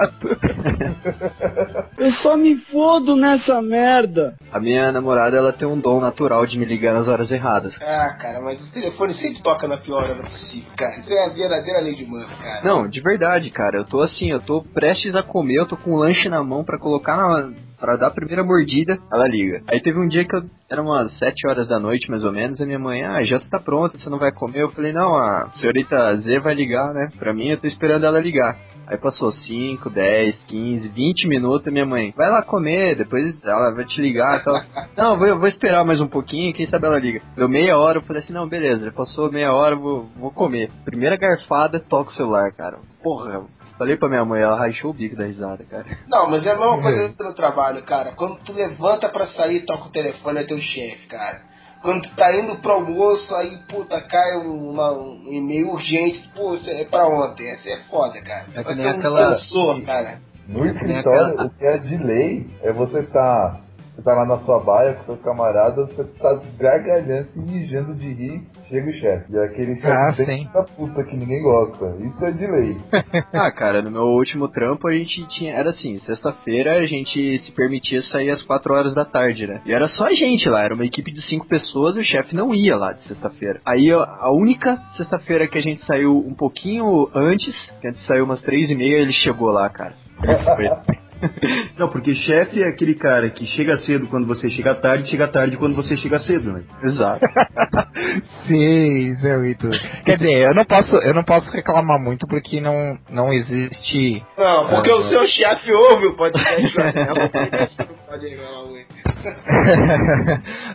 Speaker 6: Eu só me fodo nessa merda.
Speaker 4: A minha namorada, ela tem um dom natural de me ligar nas horas erradas.
Speaker 2: Ah, cara, mas o telefone sempre toca na pior hora possível, cara. Isso é a verdadeira lei de Murphy, cara.
Speaker 4: Não, de verdade, cara. Eu tô assim, eu tô prestes a comer, eu tô com um lanche na mão pra colocar na. Pra dar a primeira mordida, ela liga. Aí teve um dia que eu. Era umas 7 horas da noite, mais ou menos, a minha mãe, ah, janta tá pronta, você não vai comer? Eu falei, não, a senhorita Z vai ligar, né? Pra mim, eu tô esperando ela ligar. Aí passou 5, 10, 15, 20 minutos, minha mãe, vai lá comer, depois ela vai te ligar e. <laughs> Não, vou, vou esperar mais um pouquinho, quem sabe ela liga. Deu meia hora, eu falei assim, não, beleza, já passou meia hora, vou, vou comer. Primeira garfada, toca o celular, cara. Porra, falei pra minha mãe, ela rachou o bico da risada, cara.
Speaker 2: Não, mas é a mesma coisa no trabalho, cara. Quando tu levanta pra sair, toca o telefone, é teu chefe, cara. Quando tu tá indo pro almoço, aí, puta, cai uma- um e-mail urgente, pô, isso é pra ontem. Essa é foda, cara.
Speaker 8: É que nem aquela-
Speaker 2: sensor, cara.
Speaker 7: No escritório, o que é de lei é você estar você tá lá na sua baia com seus camaradas, você tá gargalhando e mijando de rir, chega o chefe. E é aquele chefe
Speaker 5: Ah,
Speaker 7: bem da puta que ninguém gosta. Isso é de lei. <laughs>
Speaker 4: Ah, cara, no meu último trampo a gente tinha. Era assim, sexta-feira a gente se permitia sair às 4 horas da tarde, né? E era só a gente lá, era uma equipe de cinco pessoas e o chefe não ia lá de sexta-feira. Aí ó, a única sexta-feira que a gente saiu um pouquinho antes, que a gente saiu umas três e meia, ele chegou lá, cara. <laughs> <laughs>
Speaker 3: Não, porque chefe é aquele cara que chega cedo quando você chega tarde, chega tarde quando você chega cedo, né?
Speaker 4: Exato. <laughs>
Speaker 5: Sim, Zé Vitor. Quer dizer, eu não posso, eu não posso reclamar muito porque não, não existe.
Speaker 2: Não, porque
Speaker 5: Ah,
Speaker 2: o seu chefe ouve o podcast, né? <laughs> O podcast não pode reclamar muito.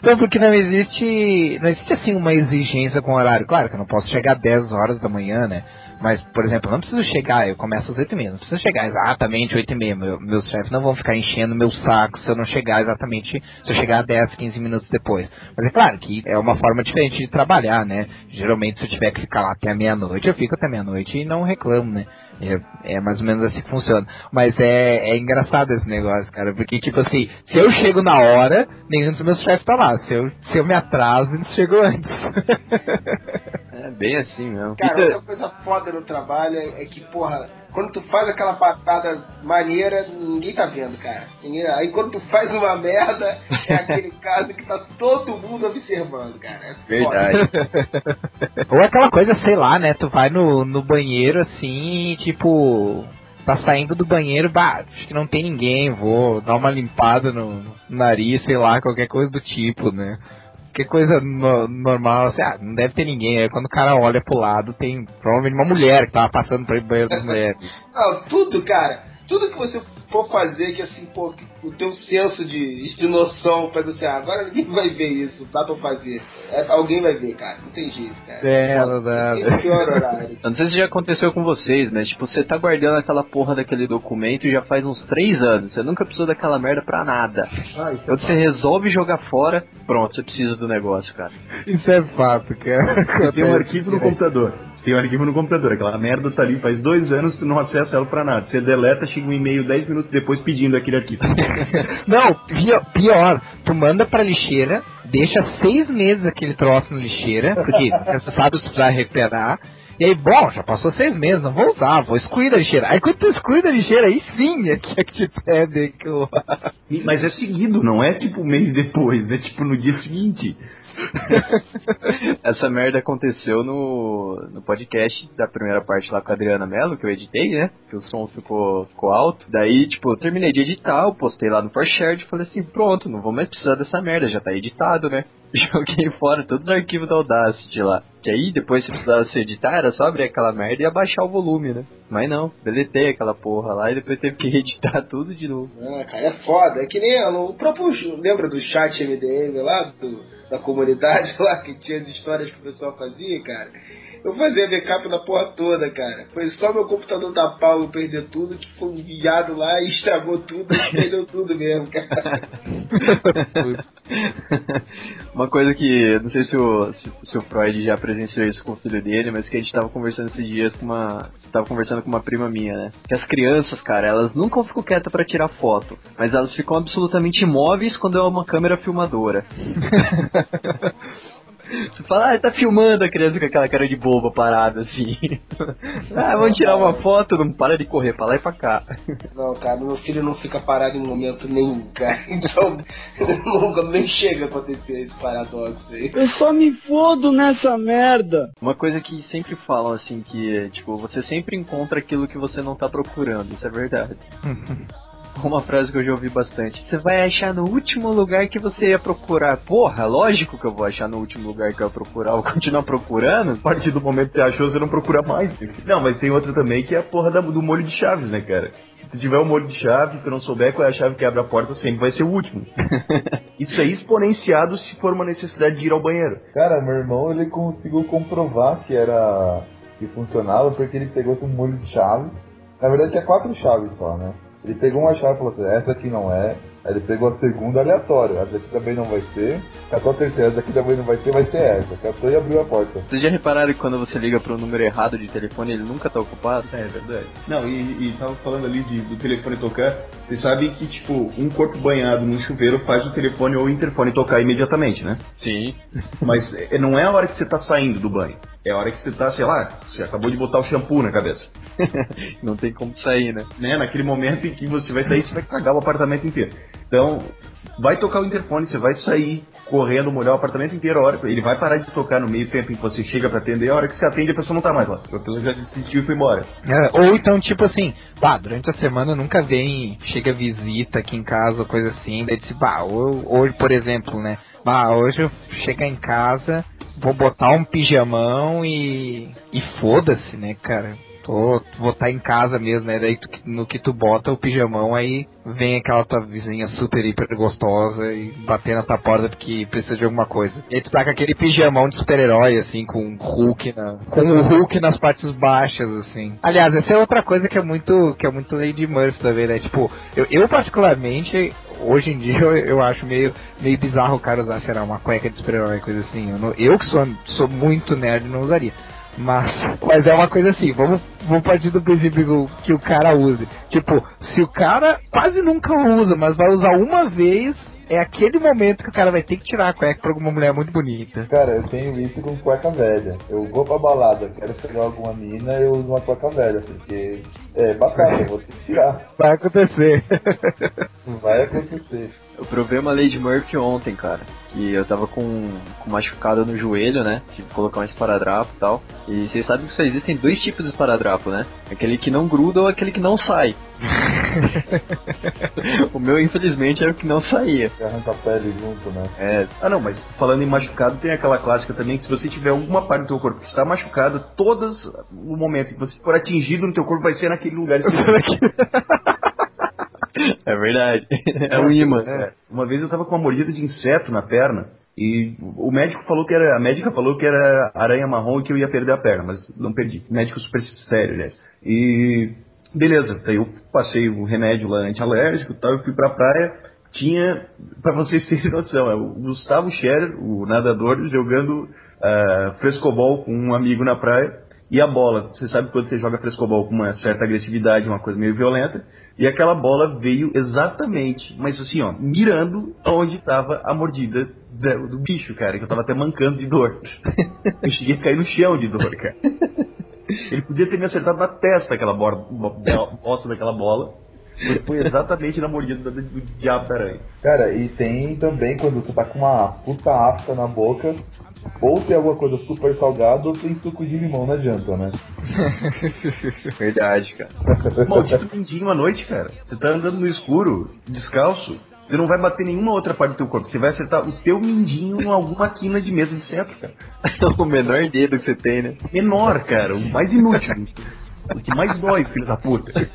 Speaker 5: não, porque não existe. Não existe assim uma exigência com horário. Claro que eu não posso chegar às 10 horas da manhã, né? Mas, por exemplo, eu não preciso chegar, eu começo às 8 e meia, não preciso chegar exatamente 8 e meia. Meu, meus chefes não vão ficar enchendo meu saco se eu não chegar exatamente, se eu chegar 10, 15 minutos depois. Mas é claro que é uma forma diferente de trabalhar, né? Geralmente, se eu tiver que ficar lá até meia-noite, eu fico até meia-noite e não reclamo, né? É, é mais ou menos assim que funciona. Mas é, é engraçado esse negócio, cara. Porque, tipo assim, se eu chego na hora, nenhum dos meus chefes tá lá. Se eu, se eu me atraso, eles chegam antes.
Speaker 4: É bem assim mesmo.
Speaker 2: Cara, outra coisa foda no trabalho é é que, porra, quando tu faz aquela patada maneira, ninguém tá vendo, cara. Aí quando tu faz uma merda, é <laughs> aquele caso que tá todo mundo observando, cara. É.
Speaker 4: Verdade. <laughs>
Speaker 5: Ou aquela coisa, sei lá, né? Tu vai no, no banheiro assim e tipo. Tá saindo do banheiro, bah, acho que não tem ninguém, vou dar uma limpada no, no nariz, sei lá, qualquer coisa do tipo, né? Qualquer coisa no- normal, assim, ah, não deve ter ninguém. Aí quando o cara olha pro lado, tem provavelmente uma mulher que tava passando pra ir banheiro das mulheres. <laughs>
Speaker 2: Não, tudo, cara. Tudo que você for fazer, que assim, pô, que o teu senso de, de noção faz assim, ah, agora ninguém vai ver isso, dá pra fazer. É, alguém vai ver, cara. Não tem jeito, cara.
Speaker 5: É, não dá.
Speaker 2: É.
Speaker 4: Eu não sei se já aconteceu com vocês, mas tipo, você tá guardando aquela porra daquele documento já faz uns três anos. Você nunca precisou daquela merda pra nada. Quando você resolve jogar fora, pronto, você precisa do negócio, cara.
Speaker 5: Isso é fato, cara.
Speaker 3: Tem um arquivo no computador. Tem um arquivo no computador. Aquela merda tá ali faz dois anos, tu não acessa ela pra nada. Você deleta, chega um e-mail 10 minutos depois pedindo aquele arquivo. <laughs>
Speaker 5: Não, pior, pior, tu manda pra lixeira, deixa seis meses aquele troço na lixeira, porque <laughs> você sabe se precisar recuperar. E aí, bom, já passou seis meses, não vou usar, vou excluir da lixeira. Aí quando tu exclui da lixeira, aí sim é que, é que te pede que eu...
Speaker 3: Mas é seguido, não é tipo um mês depois, é tipo no dia seguinte. <laughs>
Speaker 4: Essa merda aconteceu no, no podcast da primeira parte lá com a Adriana Mello, que eu editei, né? Que o som ficou, ficou alto. Daí, tipo, eu terminei de editar, eu postei lá no ForShared e falei assim, pronto, não vou mais precisar dessa merda, já tá editado, né? <laughs> Joguei fora todos os arquivos da Audacity lá. Que aí, depois se precisasse editar, era só abrir aquela merda e abaixar o volume, né? Mas não, deletei aquela porra lá e depois teve que <laughs> editar tudo de novo.
Speaker 2: Ah, cara, é foda. É que nem o próprio. Lembra do chat MDM lá, do, da comunidade <laughs> lá, que tinha as histórias que o pessoal fazia, cara? Eu fazia backup da porra toda, cara. Foi só meu computador dar pau e perder tudo, que foi enviado lá e estragou tudo, e perdeu tudo mesmo, cara. <laughs>
Speaker 4: Uma coisa que, não sei se o, se, se o Freud já presenciou isso com o filho dele, mas que a gente tava conversando esses dias com uma. Tava conversando com uma prima minha, né? Que as crianças, cara, elas nunca ficam quietas pra tirar foto, mas elas ficam absolutamente imóveis quando é uma câmera filmadora. <laughs> Você fala, ah, tá filmando a criança com aquela cara de boba parada assim. <laughs> ah, vamos tirar uma foto, não para de correr pra lá e pra cá.
Speaker 2: Não, cara, meu filho não fica parado em momento nenhum, cara. <laughs> Então, nunca nem chega a acontecer esse paradoxo aí.
Speaker 6: Eu só me fodo nessa merda.
Speaker 4: Uma coisa que sempre falam assim, que tipo, você sempre encontra aquilo que você não tá procurando, isso é verdade. <laughs> <laughs> Uma frase que eu já ouvi bastante. Você vai achar no último lugar que você ia procurar. Porra, lógico que eu vou achar no último lugar que eu ia procurar. Eu vou continuar procurando.
Speaker 3: A partir do momento que você achou, você não procura mais. Não, mas tem outra também que é a porra da- do molho de chaves, né, cara? Se tiver um molho de chave, tu não souber qual é a chave que abre a porta, sempre vai ser o último. <laughs> Isso é exponenciado se for uma necessidade de ir ao banheiro.
Speaker 7: Cara, meu irmão ele conseguiu comprovar que era que funcionava porque ele pegou um molho de chave. Na verdade tinha quatro chaves só, né? Ele pegou uma chave e falou assim, essa aqui não é, Aí ele pegou a segunda aleatória. A daqui também não vai ser. Catou a terceira, a daqui também não vai ter, vai ser essa. Catou e abriu a porta.
Speaker 4: Vocês já repararam que quando você liga pro número errado de telefone, ele nunca tá ocupado?
Speaker 3: É verdade. Não, e, e tava falando ali de, do telefone tocar. Vocês sabem que, tipo, um corpo banhado num chuveiro faz o telefone ou o interfone tocar imediatamente, né?
Speaker 4: Sim. <laughs>
Speaker 3: Mas é, não é a hora que você tá saindo do banho. É a hora que você tá, sei lá, você acabou de botar o shampoo na cabeça. <laughs>
Speaker 4: não tem como sair, né?
Speaker 3: né? Naquele momento em que você vai sair, você vai cagar o apartamento inteiro. Então, vai tocar o interfone, você vai sair correndo, molhar o apartamento inteiro, a hora, ele vai parar de tocar no meio tempo em que você chega pra atender, a hora que você atende a pessoa não tá mais lá. A pessoa já desistiu e foi embora.
Speaker 5: É, ou então, tipo assim, pá, durante a semana nunca vem, chega visita aqui em casa, coisa assim, daí tipo, pá, hoje, por exemplo, né, bah, hoje eu chegar em casa, vou botar um pijamão e. e foda-se, né, cara? Tô, vou estar tá em casa mesmo, né? Daí tu, no que tu bota o pijamão, aí vem aquela tua vizinha super hiper gostosa e bater na tua porta porque precisa de alguma coisa. E aí tu tá com aquele pijamão de super-herói, assim, com Hulk na. com o Hulk nas partes baixas, assim. Aliás, essa é outra coisa que é muito. que é muito Lady Murphy também, né? Tipo, eu, eu particularmente hoje em dia <laughs> eu, eu, acho meio, meio bizarro o cara usar, sei lá, uma cueca de super-herói, coisa assim. Eu, não, eu que sou, sou muito nerd não usaria. Mas, mas é uma coisa assim, vamos, vamos partir do princípio que o cara use. Tipo, se o cara quase nunca usa, mas vai usar uma vez, é aquele momento que o cara vai ter que tirar a cueca pra alguma mulher muito bonita.
Speaker 7: Cara, eu tenho isso com cueca velha. Eu vou pra balada, quero pegar alguma mina, eu uso uma cueca velha, porque é batata, eu vou ter que tirar.
Speaker 5: Vai acontecer.
Speaker 7: Vai acontecer.
Speaker 4: Eu provei uma Lady Murphy ontem, cara. Que eu tava com, com machucado no joelho, né? Tive que colocar um esparadrapo e tal. E vocês sabem que só existem dois tipos de esparadrapo, né? Aquele que não gruda ou aquele que não sai. <laughs> o meu, infelizmente, era o que não saía.
Speaker 7: Arranca a pele junto, né?
Speaker 3: É. Ah, não, mas falando em machucado, tem aquela clássica também que se você tiver alguma parte do teu corpo que está machucado, todas o momento que você for atingido no teu corpo vai ser naquele lugar. <laughs> <laughs>
Speaker 4: É verdade. É o imã.
Speaker 3: É. Uma vez eu tava com uma mordida de inseto na perna e o médico falou que era. A médica falou que era aranha marrom e que eu ia perder a perna, mas não perdi. Médico super sério, aliás. E beleza, aí eu passei o remédio lá anti-alérgico e tal, eu fui pra praia. Tinha, pra vocês <laughs> terem noção, é o Gustavo Scherer, o nadador, jogando uh, frescobol com um amigo na praia. E a bola, você sabe quando você joga frescobol com uma certa agressividade, uma coisa meio violenta, e aquela bola veio exatamente, mas assim, ó, mirando onde estava a mordida do, do, bicho, cara, que eu tava até mancando de dor. <laughs> eu cheguei a cair no chão de dor, cara. Ele podia ter me acertado na testa aquela bola, bosta daquela bola. Foi exatamente na mordida do, do diabo da aranha.
Speaker 7: Cara, e tem também quando tu tá com uma puta afta na boca ou tem alguma coisa super salgada ou tem suco de limão, não adianta, né? <laughs>
Speaker 4: Verdade, cara.
Speaker 3: Maldito mindinho à noite, cara. Você tá andando no escuro, descalço, você não vai bater nenhuma outra parte do teu corpo. Você vai acertar o teu mindinho em alguma quina de mesa de centro, cara. <laughs>
Speaker 4: o menor dedo que você tem, né?
Speaker 3: Menor, cara. O mais inútil. O que mais dói, filho da puta. <laughs>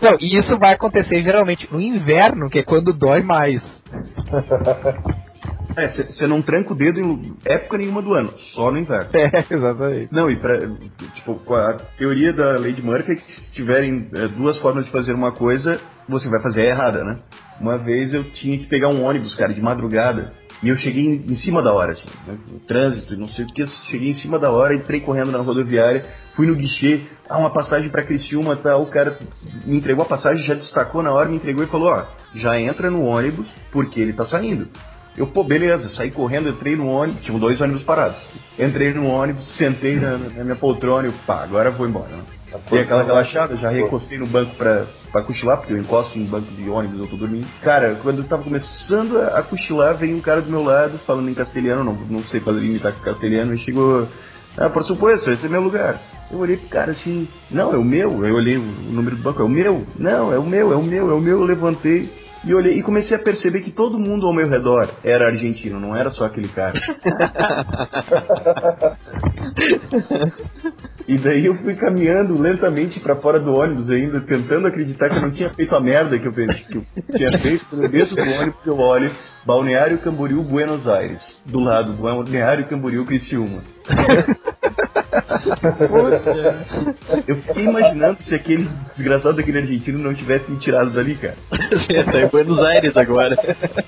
Speaker 5: Não, e isso vai acontecer geralmente no inverno, que é quando dói mais.
Speaker 3: É, você não tranca o dedo em época nenhuma do ano, só no inverno. <laughs>
Speaker 5: É, exatamente.
Speaker 3: Não, e pra, tipo, a teoria da Lady Murphy é que se tiverem é, duas formas de fazer uma coisa, você vai fazer a errada, né? Uma vez eu tinha que pegar um ônibus, cara, de madrugada, e eu cheguei em, em cima da hora, assim, né? no trânsito, não sei o que, cheguei em cima da hora, entrei correndo na rodoviária, fui no guichê, ah, uma passagem pra Criciúma, tá, o cara me entregou a passagem, já destacou na hora, me entregou e falou, ó, já entra no ônibus, porque ele tá saindo. Eu, pô, beleza, saí correndo, entrei no ônibus, tinha dois ônibus parados. Entrei no ônibus, sentei na, na minha poltrona e pá, agora vou embora. Né? Dei aquela relaxada, já recostei no banco pra, pra cochilar, porque eu encosto em banco de ônibus, eu tô dormindo. Cara, quando eu tava começando a cochilar, veio um cara do meu lado, falando em castelhano, não, não sei fazer imitar castelhano, e chegou, ah, por suposto, esse é meu lugar. Eu olhei pro cara assim, não, é o meu. Eu olhei o número do banco, é o meu. Não, é o meu, é o meu, é o meu. Eu levantei, e olhei e comecei a perceber que todo mundo ao meu redor era argentino, não era só aquele cara. <laughs> e daí eu fui caminhando lentamente para fora do ônibus ainda, tentando acreditar que eu não tinha feito a merda que eu, que eu tinha feito. Quando eu desço do ônibus, eu olho Balneário Camboriú, Buenos Aires. Do lado do Balneário Camboriú, Criciúma. <laughs> <laughs> Eu fiquei imaginando se aquele desgraçado daquele argentino não tivesse me tirado dali, cara.
Speaker 4: Você tá em Buenos Aires agora.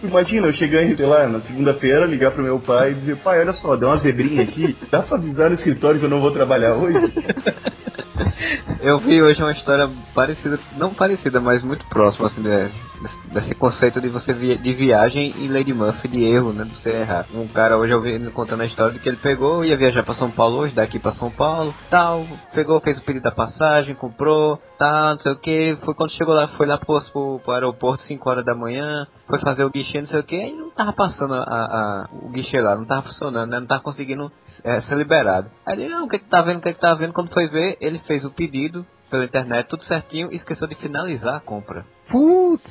Speaker 3: Imagina, eu chegando, sei lá, na segunda-feira, ligar pro meu pai e dizer, pai, olha só, deu uma zebrinha aqui, dá pra avisar no escritório que eu não vou trabalhar hoje?
Speaker 8: Eu vi hoje uma história parecida, não parecida, mas muito próxima, assim, de, desse conceito de você via, de viagem e Lady Murphy de erro, né? De você errar. Um cara hoje ele contando a história de que ele pegou, ia viajar pra São Paulo hoje, daqui pra São Paulo, tal, pegou, fez o pedido da passagem, comprou, tal, não sei o que, foi quando chegou lá, foi lá pro, pro, pro aeroporto 5 horas da manhã, foi fazer o guichê, não sei o que, aí não tava passando a, a, o guichê lá, não tava funcionando, né? Não tava conseguindo é, ser liberado. Aí ele, não, o que que tá vendo, o que que tá vendo? Quando foi ver, ele fez o pedido pela internet, tudo certinho, e esqueceu de finalizar a compra.
Speaker 5: Putz!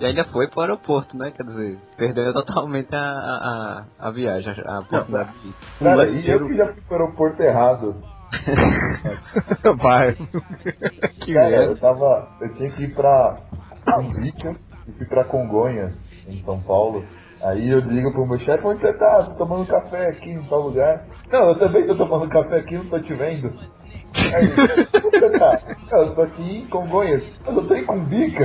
Speaker 8: E ainda foi pro aeroporto, né? Quer dizer, perdeu totalmente a, a, a, viagem, a, a oportunidade de.
Speaker 7: Cara, e eu que já fui pro aeroporto errado. <laughs>
Speaker 5: Vai. <laughs>
Speaker 7: que Cara, eu tava. Eu tinha que ir pra Cumbica e fui pra Congonhas, em São Paulo. Aí eu digo pro meu chefe, onde você tá? Tô tomando café aqui em tal lugar. Não, eu também tô tomando café aqui, não tô te vendo. Aí, tá? Não, eu tô aqui em Congonhas. Mas eu tô em Cumbica.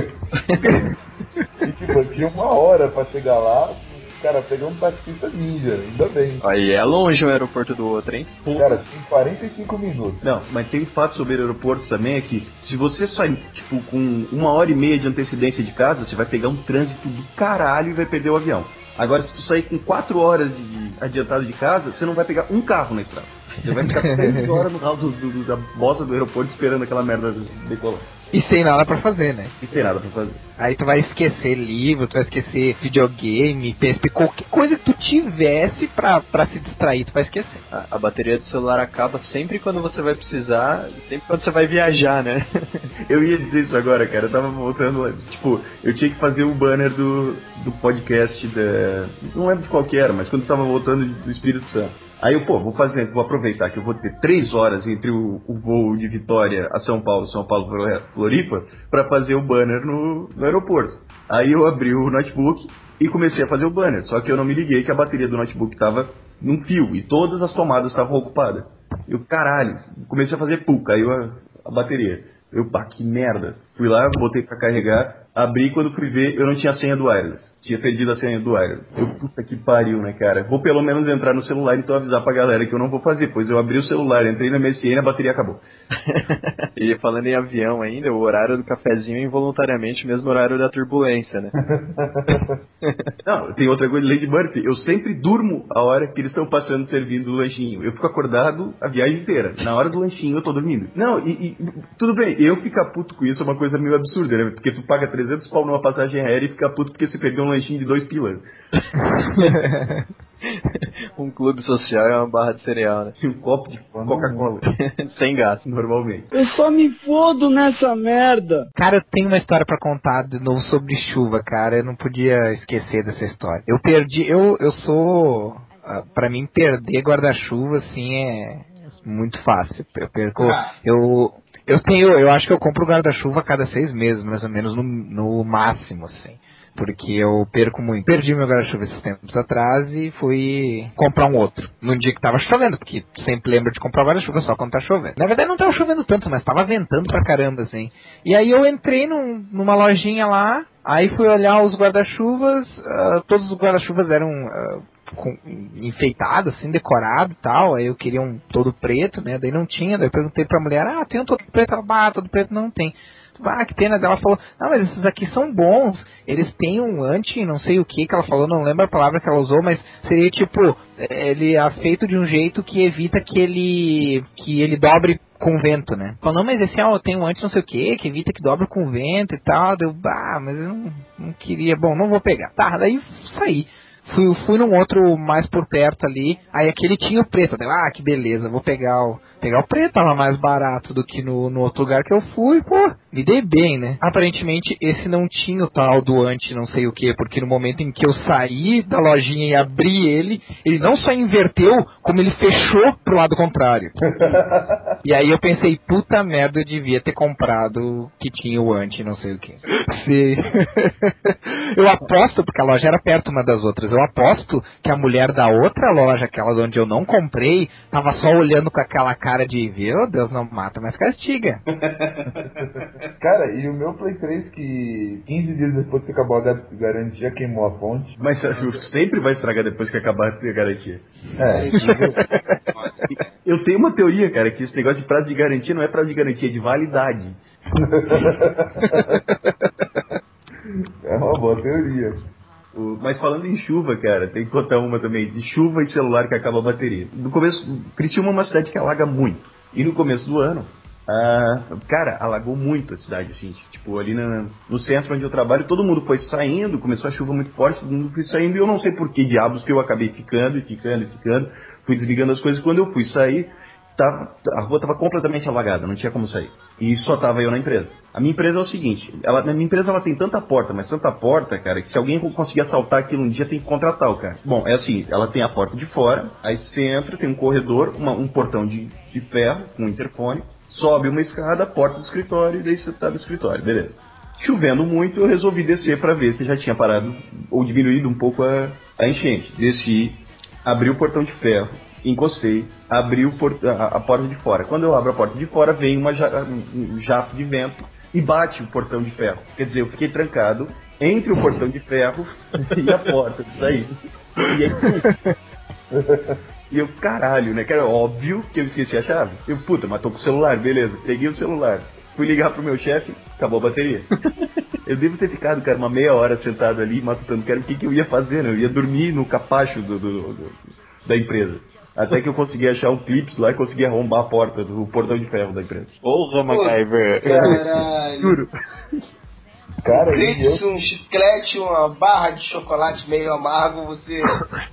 Speaker 7: e tipo, eu tinha uma hora pra chegar lá. Cara, peguei um taxista ninja, ainda bem.
Speaker 4: Aí é longe um aeroporto do outro, hein?
Speaker 7: Cara, tem 45 minutos.
Speaker 3: Não, mas tem um fato sobre aeroportos também é que se você sair, tipo, com uma hora e meia de antecedência de casa, você vai pegar um trânsito do caralho e vai perder o avião. Agora, se tu sair com quatro horas de adiantado de casa, você não vai pegar um carro na estrada. Você vai ficar três <laughs> horas no do, do, da bosta do aeroporto esperando aquela merda decolar.
Speaker 5: E sem nada pra fazer, né?
Speaker 3: E tem nada pra fazer.
Speaker 5: Aí tu vai esquecer livro, tu vai esquecer videogame, PSP, qualquer coisa que tu tivesse pra, pra se distrair, tu vai esquecer.
Speaker 4: A, a bateria do celular acaba sempre quando você vai precisar, sempre quando você vai viajar, né? <laughs>
Speaker 3: Eu ia dizer isso agora, cara. Eu tava voltando lá. Tipo, eu tinha que fazer o banner do, do podcast da. Não lembro de qual que era, mas quando eu tava voltando do Espírito Santo. Aí eu, pô, vou fazer, vou aproveitar que eu vou ter três horas entre o, o voo de Vitória a São Paulo, São Paulo Floripa, pra fazer o banner no, no aeroporto. Aí eu abri o notebook e comecei a fazer o banner. Só que eu não me liguei que a bateria do notebook tava num fio e todas as tomadas estavam ocupadas. Eu, caralho, comecei a fazer pum, caiu a, a bateria. Eu, pá, que merda. Fui lá, botei pra carregar, abri quando fui ver, eu não tinha a senha do wireless. Tinha perdido a senha do wireless. Eu, puta que pariu, né, cara? Vou pelo menos entrar no celular e então avisar pra galera que eu não vou fazer, pois eu abri o celular, entrei na MSN e a bateria acabou. <laughs>
Speaker 4: e falando em avião ainda, o horário do cafezinho é involuntariamente o mesmo horário da turbulência, né? <laughs>
Speaker 3: Não, tem outra coisa, Lady Murphy, eu sempre durmo a hora que eles estão passando servindo o lanchinho. Eu fico acordado a viagem inteira. Na hora do lanchinho eu tô dormindo. Não, e, e tudo bem, eu ficar puto com isso é uma coisa meio absurda, né? Porque tu paga 300 pau numa passagem aérea e fica puto porque você perdeu um lanchinho de dois pilas. <laughs>
Speaker 4: um clube social é uma barra de cereal, né?
Speaker 3: Um copo de Coca-Cola.
Speaker 4: Sem gasto.
Speaker 3: Normalmente.
Speaker 6: Eu só me fodo nessa merda.
Speaker 5: Cara, eu tenho uma história pra contar de novo sobre chuva, cara. Eu não podia esquecer dessa história. Eu perdi, eu, eu sou. ah, Pra mim, perder guarda-chuva, assim, é muito fácil. Eu perco. Eu. Eu tenho, eu acho que eu compro guarda-chuva a cada seis meses, mais ou menos, no, no máximo, assim. Porque eu perco muito. Perdi meu guarda-chuva esses tempos atrás e fui comprar um outro. Num dia que tava chovendo, porque sempre lembro de comprar guarda-chuva só quando tá chovendo. Na verdade não tava chovendo tanto, mas tava ventando pra caramba, assim. E aí eu entrei num- numa lojinha lá, aí fui olhar os guarda-chuvas, ah, todos os guarda-chuvas eram ah, com- enfeitado, assim, decorado e tal. Aí eu queria um todo preto, né? Daí não tinha. Daí eu perguntei pra mulher, ah, tem um todo preto? Ela, ah, todo preto não tem. Ah, que pena. Ela falou, não, mas esses aqui são bons. Eles têm um anti, não sei o que que ela falou, não lembro a palavra que ela usou, mas seria tipo, ele é feito de um jeito que evita que ele que ele dobre com vento, né? Falou, não, mas esse ó, tem um anti não sei o que, que evita que dobre com vento e tal. Deu, ah, mas eu não, não queria, bom, não vou pegar. Tá, daí saí. Fui, fui num outro mais por perto ali, aí aquele tinha o preto. Deu, ah, que beleza, vou pegar o, pegar o preto, tava mais barato do que no, no outro lugar que eu fui, pô, me dei bem, né? Aparentemente esse não tinha o tal do anti não sei o que, porque no momento em que eu saí da lojinha e abri ele, ele não só inverteu, como ele fechou pro lado contrário. <laughs> E aí eu pensei, puta merda, eu devia ter comprado o que tinha o anti não sei o que. <laughs> eu aposto, porque a loja era perto uma das outras, eu aposto que a mulher da outra loja, aquela de onde eu não comprei, tava só olhando com aquela cara de, meu Deus, não mata, mas castiga. <laughs>
Speaker 7: Cara, e o meu Play 3 que 15 dias depois que acabou a ga- garantia queimou a fonte.
Speaker 3: Mas sempre vai estragar depois que acabar a garantia.
Speaker 7: É, <laughs>
Speaker 3: Eu tenho uma teoria, cara, que esse negócio de prazo de garantia não é prazo de garantia, é de validade. <laughs>
Speaker 7: é uma boa teoria.
Speaker 3: Mas falando em chuva, cara, tem que contar uma também, de chuva e celular que acaba a bateria. No começo, Criciúma é uma cidade que alaga muito. E no começo do ano, ah, cara, alagou muito a cidade, assim. Tipo, ali na- no centro onde eu trabalho, todo mundo foi saindo, começou a chuva muito forte, todo mundo foi saindo, e eu não sei por que diabos que eu acabei ficando e ficando e ficando, fui desligando as coisas. Quando eu fui sair, tava, a rua estava completamente alagada, não tinha como sair. E só tava eu na empresa. A minha empresa é o seguinte, ela, a minha empresa ela tem tanta porta, mas tanta porta, cara, que se alguém conseguir assaltar aquilo um dia tem que contratar o cara. Bom, é assim, ela tem a porta de fora, aí você entra, tem um corredor, uma- um portão de, de ferro com um interfone, sobe uma escada, porta do escritório, e daí você tá no escritório, beleza. Chovendo muito, eu resolvi descer para ver se já tinha parado ou diminuído um pouco a, a enchente. Desci, abri o portão de ferro, encostei, abri a, a porta de fora. Quando eu abro a porta de fora, vem uma um jato de vento e bate o portão de ferro. Quer dizer, eu fiquei trancado entre o portão de ferro <laughs> e a porta de saída. E aí, <laughs> e eu, caralho, né? Que era óbvio que eu esqueci a chave. Eu, puta, mas tô com o celular, beleza. Peguei o celular. Fui ligar pro meu chefe, acabou a bateria. <laughs> Eu devo ter ficado, cara, uma meia hora sentado ali, matutando, cara, o que, que eu ia fazer, né? Eu ia dormir no capacho do, do- do- da empresa. Até que eu consegui achar um clips lá e consegui arrombar a porta do portão de ferro da empresa.
Speaker 4: Porra, MacGyver.
Speaker 2: Caralho.
Speaker 3: Juro.
Speaker 7: Cara,
Speaker 2: clipe, um chiclete, uma barra de chocolate meio amargo, você.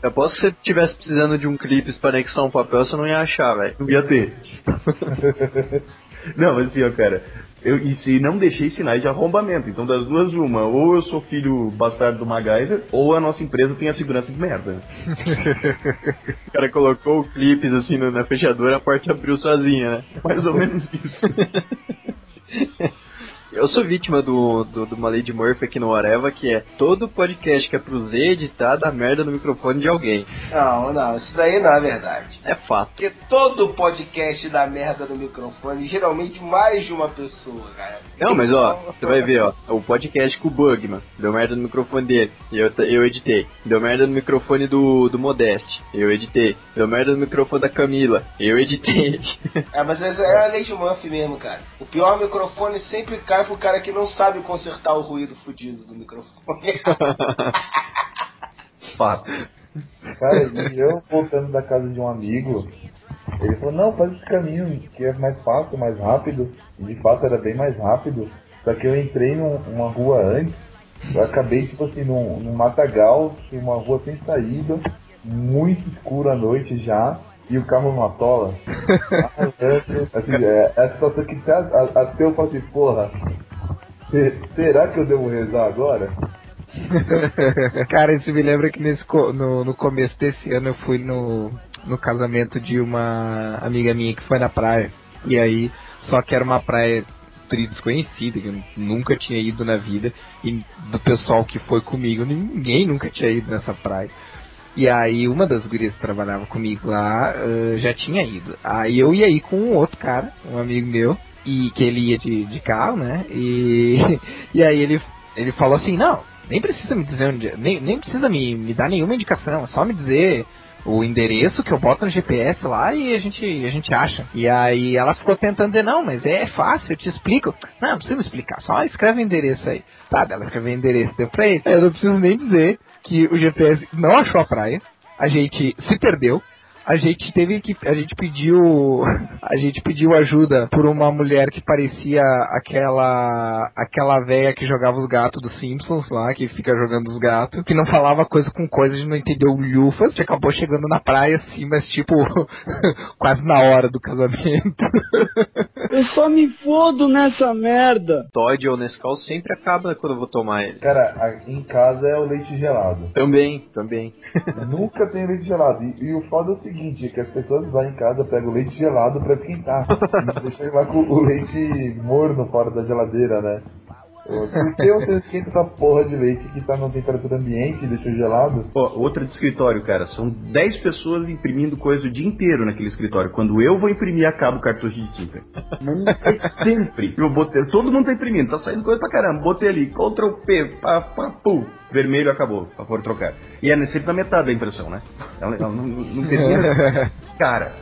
Speaker 4: Eu posso que você tivesse precisando de um clipe para anexar um papel, você não ia achar, velho.
Speaker 3: Não ia ter. <laughs> Não, mas assim, ó, cara, eu e se não deixei sinais de arrombamento. Então, das duas, uma, ou eu sou filho bastardo do MacGyver, ou a nossa empresa tem a segurança de merda. <laughs>
Speaker 4: O cara colocou o clipes assim na fechadura, a porta abriu sozinha, né?
Speaker 3: Mais ou menos isso. <laughs>
Speaker 4: Eu sou vítima do, do, de uma lei de Murphy aqui no Areva, que é todo podcast que é pro Z editar dá merda no microfone de alguém.
Speaker 2: Não, não, isso daí não é verdade.
Speaker 4: É fato.
Speaker 2: Porque todo podcast dá merda no microfone, geralmente mais de uma pessoa, cara.
Speaker 4: Não, mas ó, você vai ver, ó, o podcast com o Bugman, deu merda no microfone dele, e eu, eu editei. Deu merda no microfone do, do Modeste, eu editei. Deu merda no microfone da Camila, eu editei. <laughs>
Speaker 2: É, mas essa é a lei de Murphy mesmo, cara. O pior microfone sempre cai pro cara que não sabe consertar o ruído fudido do microfone. <laughs>
Speaker 3: Fato.
Speaker 7: cara, eu voltando da casa de um amigo, ele falou, não, faz esse caminho que é mais fácil, mais rápido. E de fato era bem mais rápido. Só que eu entrei num- numa rua antes, eu acabei tipo assim num, num matagal, em uma rua sem saída, muito escuro à noite já. E o carro não atola. <laughs> assim, é, é a situação que até, até eu falo assim, porra, se- será que eu devo rezar agora? <laughs>
Speaker 5: Cara, isso me lembra que nesse, no, no começo desse ano eu fui no, no casamento de uma amiga minha que foi na praia. E aí, só que era uma praia desconhecida, que eu nunca tinha ido na vida. E do pessoal que foi comigo, ninguém nunca tinha ido nessa praia. E aí uma das gurias que trabalhava comigo lá eh, já tinha ido. Aí eu ia ir com um outro cara, um amigo meu, e que ele ia de, de carro, né? E, <laughs> e aí ele, ele falou assim, não, nem precisa me dizer onde, nem, nem precisa me, me dar nenhuma indicação, é só me dizer o endereço que eu boto no GPS lá e a gente, a gente acha. E aí ela ficou tentando dizer, não, mas é fácil, eu te explico. Não, não precisa me explicar, só escreve o endereço aí. Tá, ela escreveu o endereço, deu pra ele. Eu não preciso nem dizer que o GPS não achou a praia, a gente se perdeu, a gente teve que. A gente pediu. A gente pediu ajuda por uma mulher que parecia aquela. aquela velha que jogava os gatos dos Simpsons lá, que fica jogando os gatos, que não falava coisa com coisa, a gente não entendeu lufas, a gente acabou chegando na praia assim, mas tipo, <laughs> quase na hora do casamento.
Speaker 6: Eu só me fodo nessa merda.
Speaker 4: Todd ou Nescau sempre acaba quando eu vou tomar ele.
Speaker 7: Cara, a- em casa é o leite gelado.
Speaker 4: Também, também.
Speaker 7: Nunca tem leite gelado. E, e o foda é o seguinte, é que as pessoas lá em casa pegam o leite gelado pra esquentar. e deixam lá com o leite morno fora da geladeira, né? Por que você esquenta essa porra de leite que tá na temperatura ambiente e deixa gelado?
Speaker 3: Ó, outra de escritório, cara. São 10 pessoas imprimindo coisa o dia inteiro naquele escritório. Quando eu vou imprimir, acaba o cartucho de tinta. Mas é sempre. Eu botei, todo mundo tá imprimindo, tá saindo coisa pra caramba. Botei ali, Ctrl P, pá, pá, pum. Vermelho acabou, pra for trocar. E é sempre na metade da impressão, né? Ela, ela não, não termina. <laughs> cara.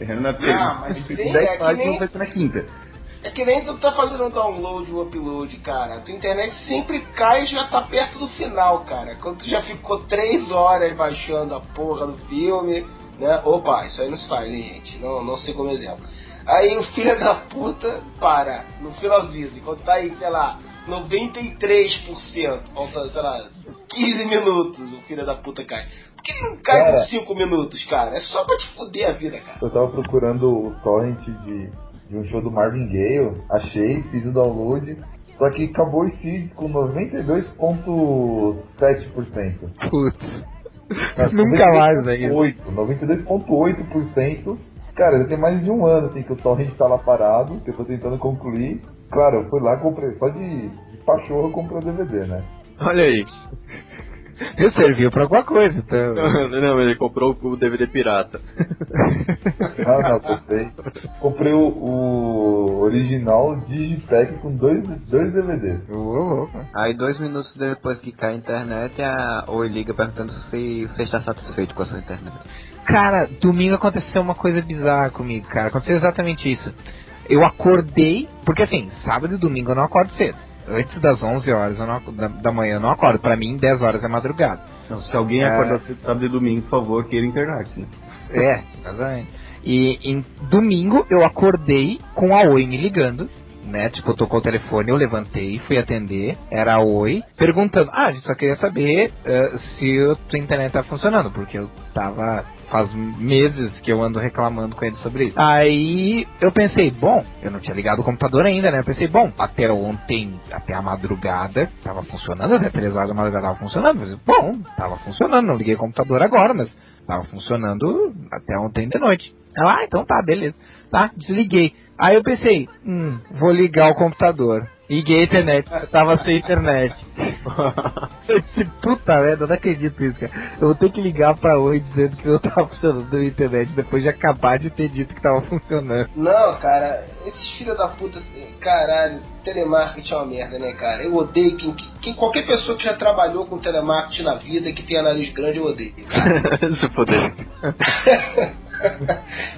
Speaker 3: É na
Speaker 2: Ah, mas <laughs> sim,
Speaker 3: 10
Speaker 2: é que
Speaker 3: páginas
Speaker 2: nem-
Speaker 3: vai ser na quinta.
Speaker 2: É que nem tu tá fazendo um download ou upload, cara. A tua internet sempre cai e já tá perto do final, cara. Quando tu já ficou três horas baixando a porra do filme, né? Opa, isso aí não se faz, né, gente? Não, não sei como exemplo. Aí o filho da puta para no finalzinho, quando tá aí, sei lá, 93%, falta, sei lá, 15 minutos, o filho da puta cai. Por que não cai
Speaker 7: Cara.
Speaker 2: com 5 minutos, cara? É só pra te fuder a vida, cara.
Speaker 7: Eu tava procurando o torrent de, de um show do Marvin Gaye, achei, fiz o download, só que acabou o Seed com 92,7%.
Speaker 5: Putz. <laughs> Nunca mais, velho.
Speaker 7: 92,8%. 92,8%. Cara, já tem mais de um ano assim que o torrent tá lá parado, que eu tô tentando concluir. Claro, eu fui lá, comprei, só de, de pachorra eu comprei o DVD, né?
Speaker 4: Olha aí. <laughs>
Speaker 5: Eu serviu pra alguma coisa, então.
Speaker 4: Não, ele comprou o DVD pirata.
Speaker 7: Não, não, comprei. Comprei o, o original Digipack com dois, dois DVDs.
Speaker 8: Aí dois minutos depois que cai a internet, a Oi liga perguntando se você está satisfeito com a sua internet.
Speaker 5: Cara, domingo aconteceu uma coisa bizarra comigo, cara. Aconteceu exatamente isso. Eu acordei, porque assim, sábado e domingo eu não acordo cedo. Antes das 11 horas não da, da manhã eu não acordo. Pra mim, 10 horas é madrugada.
Speaker 3: Não, se alguém
Speaker 5: É.
Speaker 3: acordar sábado e domingo, por favor, queira internet, né?
Speaker 5: É, exatamente. E em domingo eu acordei com a Oi me ligando, né? Tipo, tocou o telefone, eu levantei, fui atender, era a Oi, perguntando, ah, a gente só queria saber eh, se a tua internet tá funcionando, porque eu tava. Faz meses que eu ando reclamando com ele sobre isso. Aí eu pensei, bom, eu não tinha ligado o computador ainda, né? Eu pensei, bom, até ontem, até a madrugada, tava funcionando, até 3 horas da madrugada tava funcionando. Mas, bom, tava funcionando, não liguei o computador agora, mas Tava funcionando até ontem de noite. Ela, ah, então tá, beleza. Tá, desliguei. Aí eu pensei, hum, vou ligar o computador. Liguei a internet, tava sem internet. Eu <laughs> disse, Puta merda, eu não acredito nisso, cara. Eu vou ter que ligar pra Oi dizendo que não tava funcionando a internet depois de acabar de ter dito que tava funcionando.
Speaker 2: Não, cara, esses filhos da puta, caralho, telemarketing é uma merda, né, cara? Eu odeio quem, quem- qualquer pessoa que já trabalhou com telemarketing na vida, que tenha nariz grande, eu odeio.
Speaker 4: Se <laughs> poder. <laughs>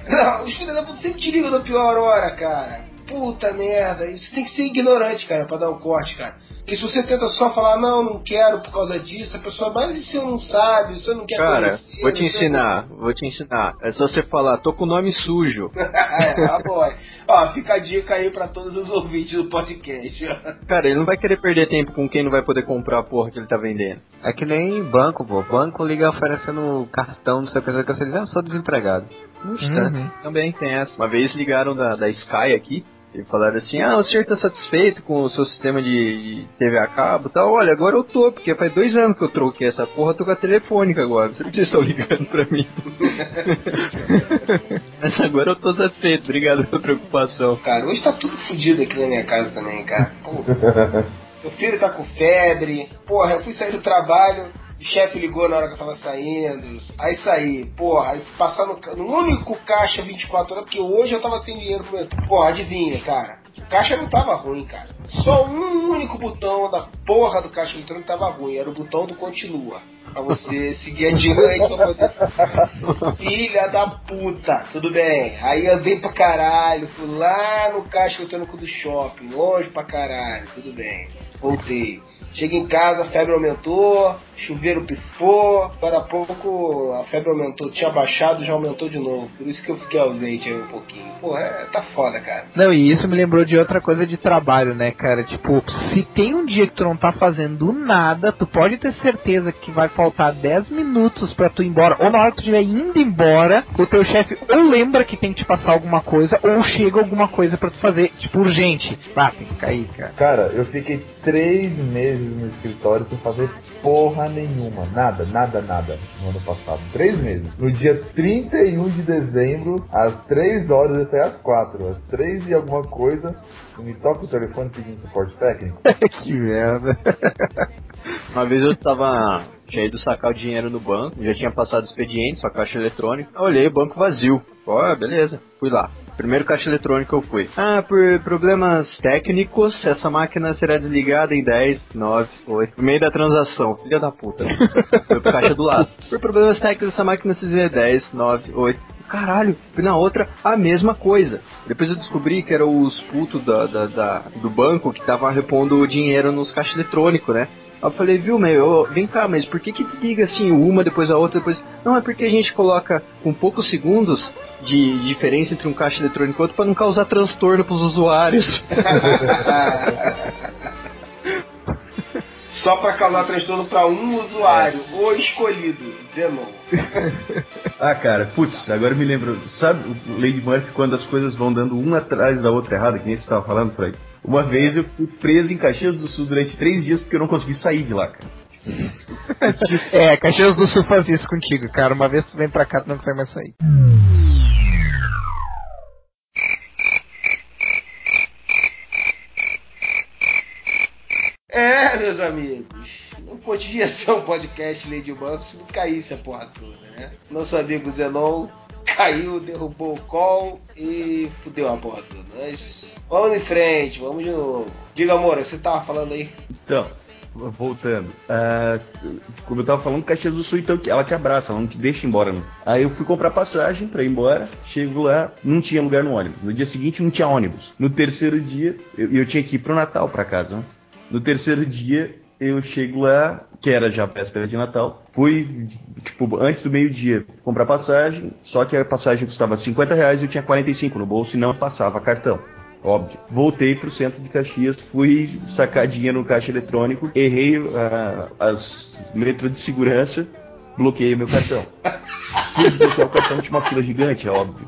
Speaker 2: Não, os filhos da puta sempre te ligam na pior hora, cara. Puta merda, isso tem que ser ignorante, cara, pra dar um corte, cara. Porque se você tenta só falar, não, não quero por causa disso, a pessoa, mas e se eu não sabe, se eu não quer
Speaker 4: Cara,
Speaker 2: conhecer,
Speaker 4: vou te
Speaker 2: não sei
Speaker 4: ensinar, vou te ensinar. É só você falar, tô com o nome sujo. <laughs>
Speaker 2: é, tá bom. Ó, fica a dica aí pra todos os ouvintes do podcast. <laughs>
Speaker 4: Cara, ele não vai querer perder tempo com quem não vai poder comprar a porra que ele tá vendendo.
Speaker 8: É que nem banco, pô. Banco liga oferecendo cartão, não sei o que, que você diz, ah, eu sou desempregado. No instante.
Speaker 4: Uhum. Também tem essa. Uma vez ligaram da, da Sky aqui e falaram assim: Ah, o senhor tá satisfeito com o seu sistema de, TV a cabo e tal? Olha, agora eu tô, porque faz dois anos que eu troquei essa porra, tô com a telefônica agora. Por que vocês <laughs> estão ligando pra mim? <laughs> Mas agora eu tô satisfeito, obrigado pela preocupação.
Speaker 2: Cara, hoje tá tudo fodido aqui na minha casa também, cara. Pô, <laughs> meu filho tá com febre. Porra, eu fui sair do trabalho, o chefe ligou na hora que eu tava saindo. Aí saí, porra, aí passar no, no único caixa 24 horas, porque hoje eu tava sem dinheiro pro meu. Porra, adivinha, cara. O caixa não tava ruim, cara. Só um único botão da porra do caixa eletrônico tava ruim. Era o botão do continua. Pra você <laughs> seguir adiante pra poder. <laughs> Filha da puta, tudo bem. Aí andei pra caralho, fui lá no caixa eletrônico do shopping, longe pra caralho, tudo bem. Voltei. Cheguei em casa, a febre aumentou, chuveiro pifou, agora há pouco a febre aumentou, tinha baixado, já aumentou de novo. Por isso que eu fiquei ausente aí um pouquinho. Pô, é, tá foda, cara.
Speaker 5: Não, e isso me lembrou de outra coisa de trabalho, né, cara? Tipo, se tem um dia que tu não tá fazendo nada, tu pode ter certeza que vai faltar 10 minutos pra tu ir embora, ou na hora que tu estiver indo embora, o teu chefe ou lembra que tem que te passar alguma coisa, ou chega alguma coisa pra tu fazer, tipo, urgente. Ah, tem que cair, cara.
Speaker 7: Cara, eu fiquei três meses meses no escritório sem fazer porra nenhuma. Nada, nada, nada no ano passado. Três meses. No dia 31 de dezembro, às 3 horas até às 4. Às 3 e alguma coisa, me toca o telefone pedindo suporte técnico. <laughs>
Speaker 5: que merda.
Speaker 4: Uma vez eu tava. Tinha ido sacar o dinheiro no banco, já tinha passado o expediente, sua caixa eletrônica. Eu olhei, banco vazio. Ó, beleza. Fui lá. Primeiro caixa eletrônico eu fui. Ah, por problemas técnicos, essa máquina será desligada em 10, 9, 8. No meio da transação, filha da puta. Foi pro caixa do lado. Por problemas técnicos, essa máquina se desliga 10, 9, 8. Caralho, fui na outra a mesma coisa. Depois eu descobri que eram os putos da, da, da- do banco que estavam repondo o dinheiro nos caixas eletrônicos, né? Aí eu falei, viu, meu, eu- vem cá, mas por que que liga assim, uma, depois a outra, depois... Não, é porque a gente coloca com poucos segundos de diferença entre um caixa eletrônico e outro pra não causar transtorno pros usuários. <laughs>
Speaker 2: Só pra causar transtorno pra um usuário, o escolhido, Zenon. <laughs>
Speaker 3: Ah, cara, putz, agora eu me lembro. Sabe o Lady Murphy quando as coisas vão dando uma atrás da outra errada, que nem você estava falando, Frank? Uma vez eu fui preso em Caxias do Sul durante três dias porque eu não consegui sair de lá, cara. <laughs>
Speaker 5: É, Caxias do Sul faz isso contigo, cara. Uma vez tu vem pra cá, tu não consegue mais sair.
Speaker 2: É, meus amigos, não podia <laughs> ser um podcast Lady Buff se não caísse a porra toda, né? Nosso amigo Zenon caiu, derrubou o call e fudeu a toda. Mas vamos em frente, vamos de novo. Diga, amor, você tava falando aí?
Speaker 3: Então, voltando. ah, como eu tava falando, Caxias do Sul, então, ela te abraça, ela não te deixa embora. Não. Aí eu fui comprar passagem pra ir embora, chego lá, não tinha lugar no ônibus. No dia seguinte não tinha ônibus. No terceiro dia, eu, eu tinha que ir pro Natal pra casa, né? No terceiro dia, eu chego lá, que era já véspera de Natal, fui, tipo, antes do meio-dia comprar passagem, só que a passagem custava 50 reais e eu tinha 45 no bolso e não passava cartão. Óbvio. Voltei pro centro de Caxias, fui sacar dinheiro no caixa eletrônico, errei ah, as letras de segurança, bloqueei meu cartão. <laughs> Fui desbloquear o cartão, tinha uma fila gigante, é óbvio.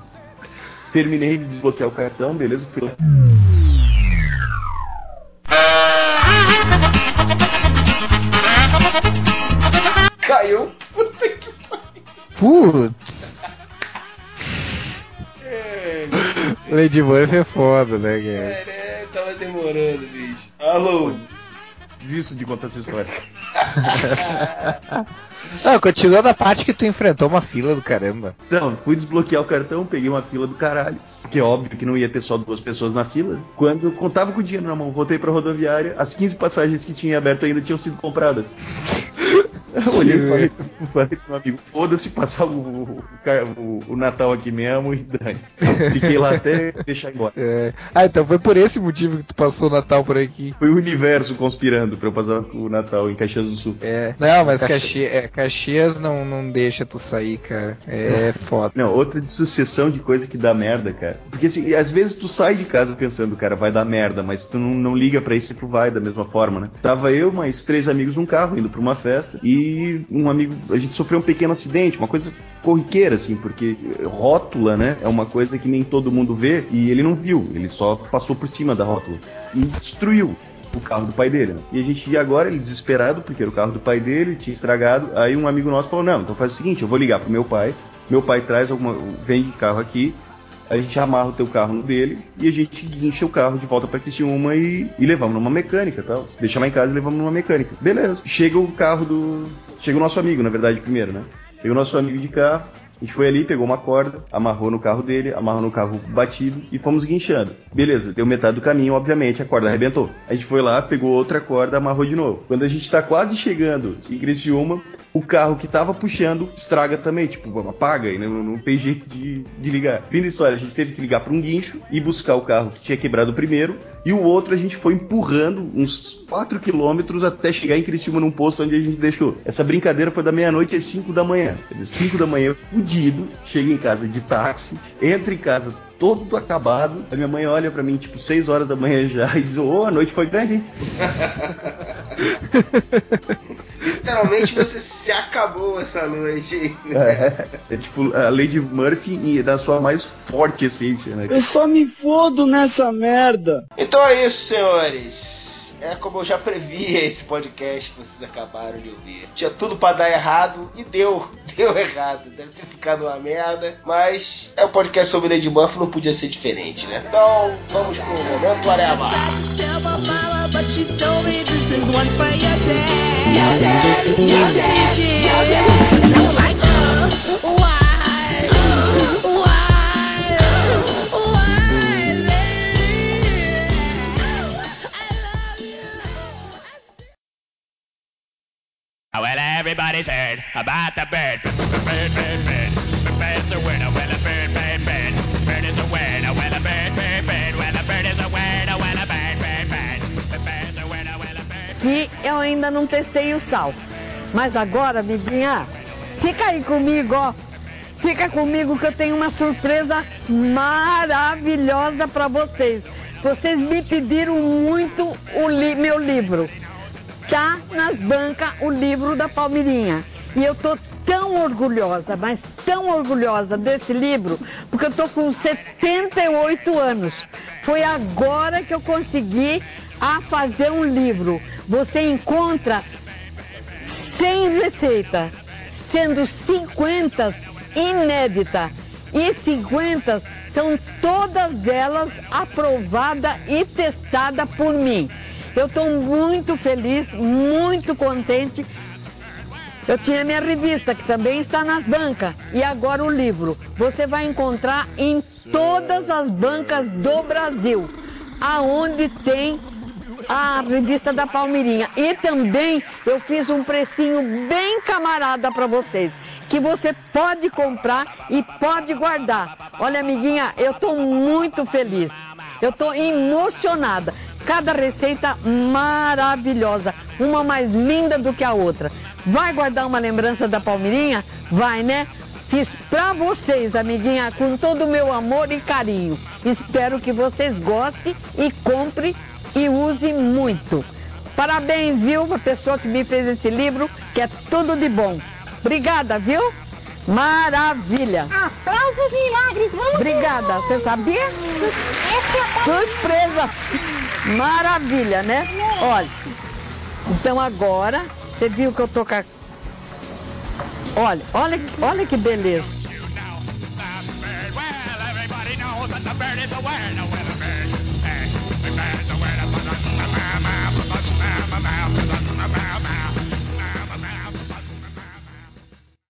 Speaker 3: Terminei de desbloquear o cartão, beleza, fui lá.
Speaker 2: Caiu.
Speaker 5: Putz.
Speaker 2: É,
Speaker 5: Lady Murphy é foda, né, cara?
Speaker 2: é, tava demorando, bicho. Alô?
Speaker 3: Desisto de contar essa história. <laughs>
Speaker 5: Não, continuando a parte que tu enfrentou uma fila do caramba.
Speaker 3: Então, fui desbloquear o cartão, peguei uma fila do caralho. Porque é óbvio que não ia ter só duas pessoas na fila. Quando eu contava com o dinheiro na mão, voltei pra rodoviária, as 15 passagens que tinha aberto ainda tinham sido compradas. Eu olhei e falei, <laughs> falei pro meu amigo, foda-se passar o, o, o- Natal aqui mesmo e dane-se. Fiquei lá até deixar embora.
Speaker 5: É. Ah, então foi por esse motivo que tu passou o Natal por aqui.
Speaker 3: Foi o universo conspirando pra eu passar o Natal em Caxias do Sul.
Speaker 5: É. Não, mas Caxias, é, Caxias não, não deixa tu sair, cara. É foda.
Speaker 3: Não, outra de sucessão de coisa que dá merda, cara. Porque assim, às vezes tu sai de casa pensando, cara, vai dar merda, mas tu não, não liga pra isso e tu vai da mesma forma, né? Tava eu, mais três amigos num carro indo pra uma festa e um amigo, a gente sofreu um pequeno acidente, uma coisa corriqueira, assim, porque rótula, né, é uma coisa que nem todo mundo vê e ele não viu, ele só passou por cima da rótula e destruiu o carro do pai dele. né? E a gente ia agora, ele desesperado, porque era o carro do pai dele, tinha estragado. Aí um amigo nosso falou: Não, então faz o seguinte, eu vou ligar pro meu pai. Meu pai traz alguma. vende carro aqui. A gente amarra o teu carro no dele e a gente guincha o carro de volta pra Criciúma e, e levamos numa mecânica tal. Se deixa lá em casa levamos numa mecânica. Beleza. Chega o carro do. Chega o nosso amigo, na verdade, primeiro, né? Chega o nosso amigo de carro. A gente foi ali, pegou uma corda, amarrou no carro dele, amarrou no carro batido e fomos guinchando. Beleza, deu metade do caminho, obviamente, a corda arrebentou. A gente foi lá, pegou outra corda, amarrou de novo. Quando a gente tá quase chegando em Criciúma, o carro que tava puxando estraga também, tipo, apaga e não, não tem jeito de, de ligar. Fim da história, a gente teve que ligar para um guincho e buscar o carro que tinha quebrado primeiro, e o outro a gente foi empurrando uns 4 quilômetros até chegar em Criciúma num posto onde a gente deixou. Essa brincadeira foi da meia-noite às 5 da manhã. Quer dizer, 5 da manhã, fudido, chego em casa de táxi, entro em casa todo acabado. A minha mãe olha pra mim, tipo, 6 horas da manhã já, e diz: Ô, a noite foi grande, hein?
Speaker 2: Literalmente você se acabou essa noite.
Speaker 3: É, é tipo a Lady Murphy e na sua mais forte essência, né?
Speaker 6: Eu só me fodo nessa merda.
Speaker 2: Então é isso, senhores. É como eu já previa esse podcast que vocês acabaram de ouvir. Tinha tudo pra dar errado e deu. Deu errado. Deve ter ficado uma merda. Mas é um podcast sobre Lady Buff, não podia ser diferente, né? Então, vamos pro momento Areva.
Speaker 12: And
Speaker 13: Well, everybody's heard about the bird. Bird, bird, bird. Bird's a. Well, a bird, bird, bird. Bird is a. Well, a bird, bird, bird. Well, a bird is a. Well, a bird, bird, bird. Bird's a. Well, a bird.
Speaker 14: que eu ainda não testei o sal. Mas agora, amiguinha, fica aí comigo, ó. Fica comigo que eu tenho uma surpresa maravilhosa para vocês. Vocês me pediram muito o li- meu livro. Tá nas bancas o livro da Palmeirinha. E eu tô tão orgulhosa, mas tão orgulhosa desse livro, porque eu tô com 78 anos. Foi agora que eu consegui a fazer um livro. Você encontra 100 receitas, sendo 50 inéditas e 50 são todas elas aprovadas e testadas por mim. Eu estou muito feliz, muito contente. Eu tinha minha revista, que também está nas bancas, e agora o livro. Você vai encontrar em todas as bancas do Brasil, aonde tem a revista da Palmeirinha. E também eu fiz um precinho bem camarada para vocês, que você pode comprar e pode guardar. Olha, amiguinha, eu estou muito feliz. Eu estou emocionada. Cada receita maravilhosa, uma mais linda do que a outra. Vai guardar uma lembrança da Palmeirinha? Vai, né? Fiz pra vocês, amiguinha, com todo o meu amor e carinho. Espero que vocês gostem e comprem e use muito. Parabéns, viu, pra pessoa que me fez esse livro, que é tudo de bom. Obrigada, viu? Maravilha.
Speaker 15: Aplausos milagres, vamos
Speaker 14: Obrigada, você sabia?
Speaker 15: Esse é
Speaker 14: Surpresa! Maravilha, né? Olha, então agora, você viu que eu tô com a... Olha, olha, olha que beleza.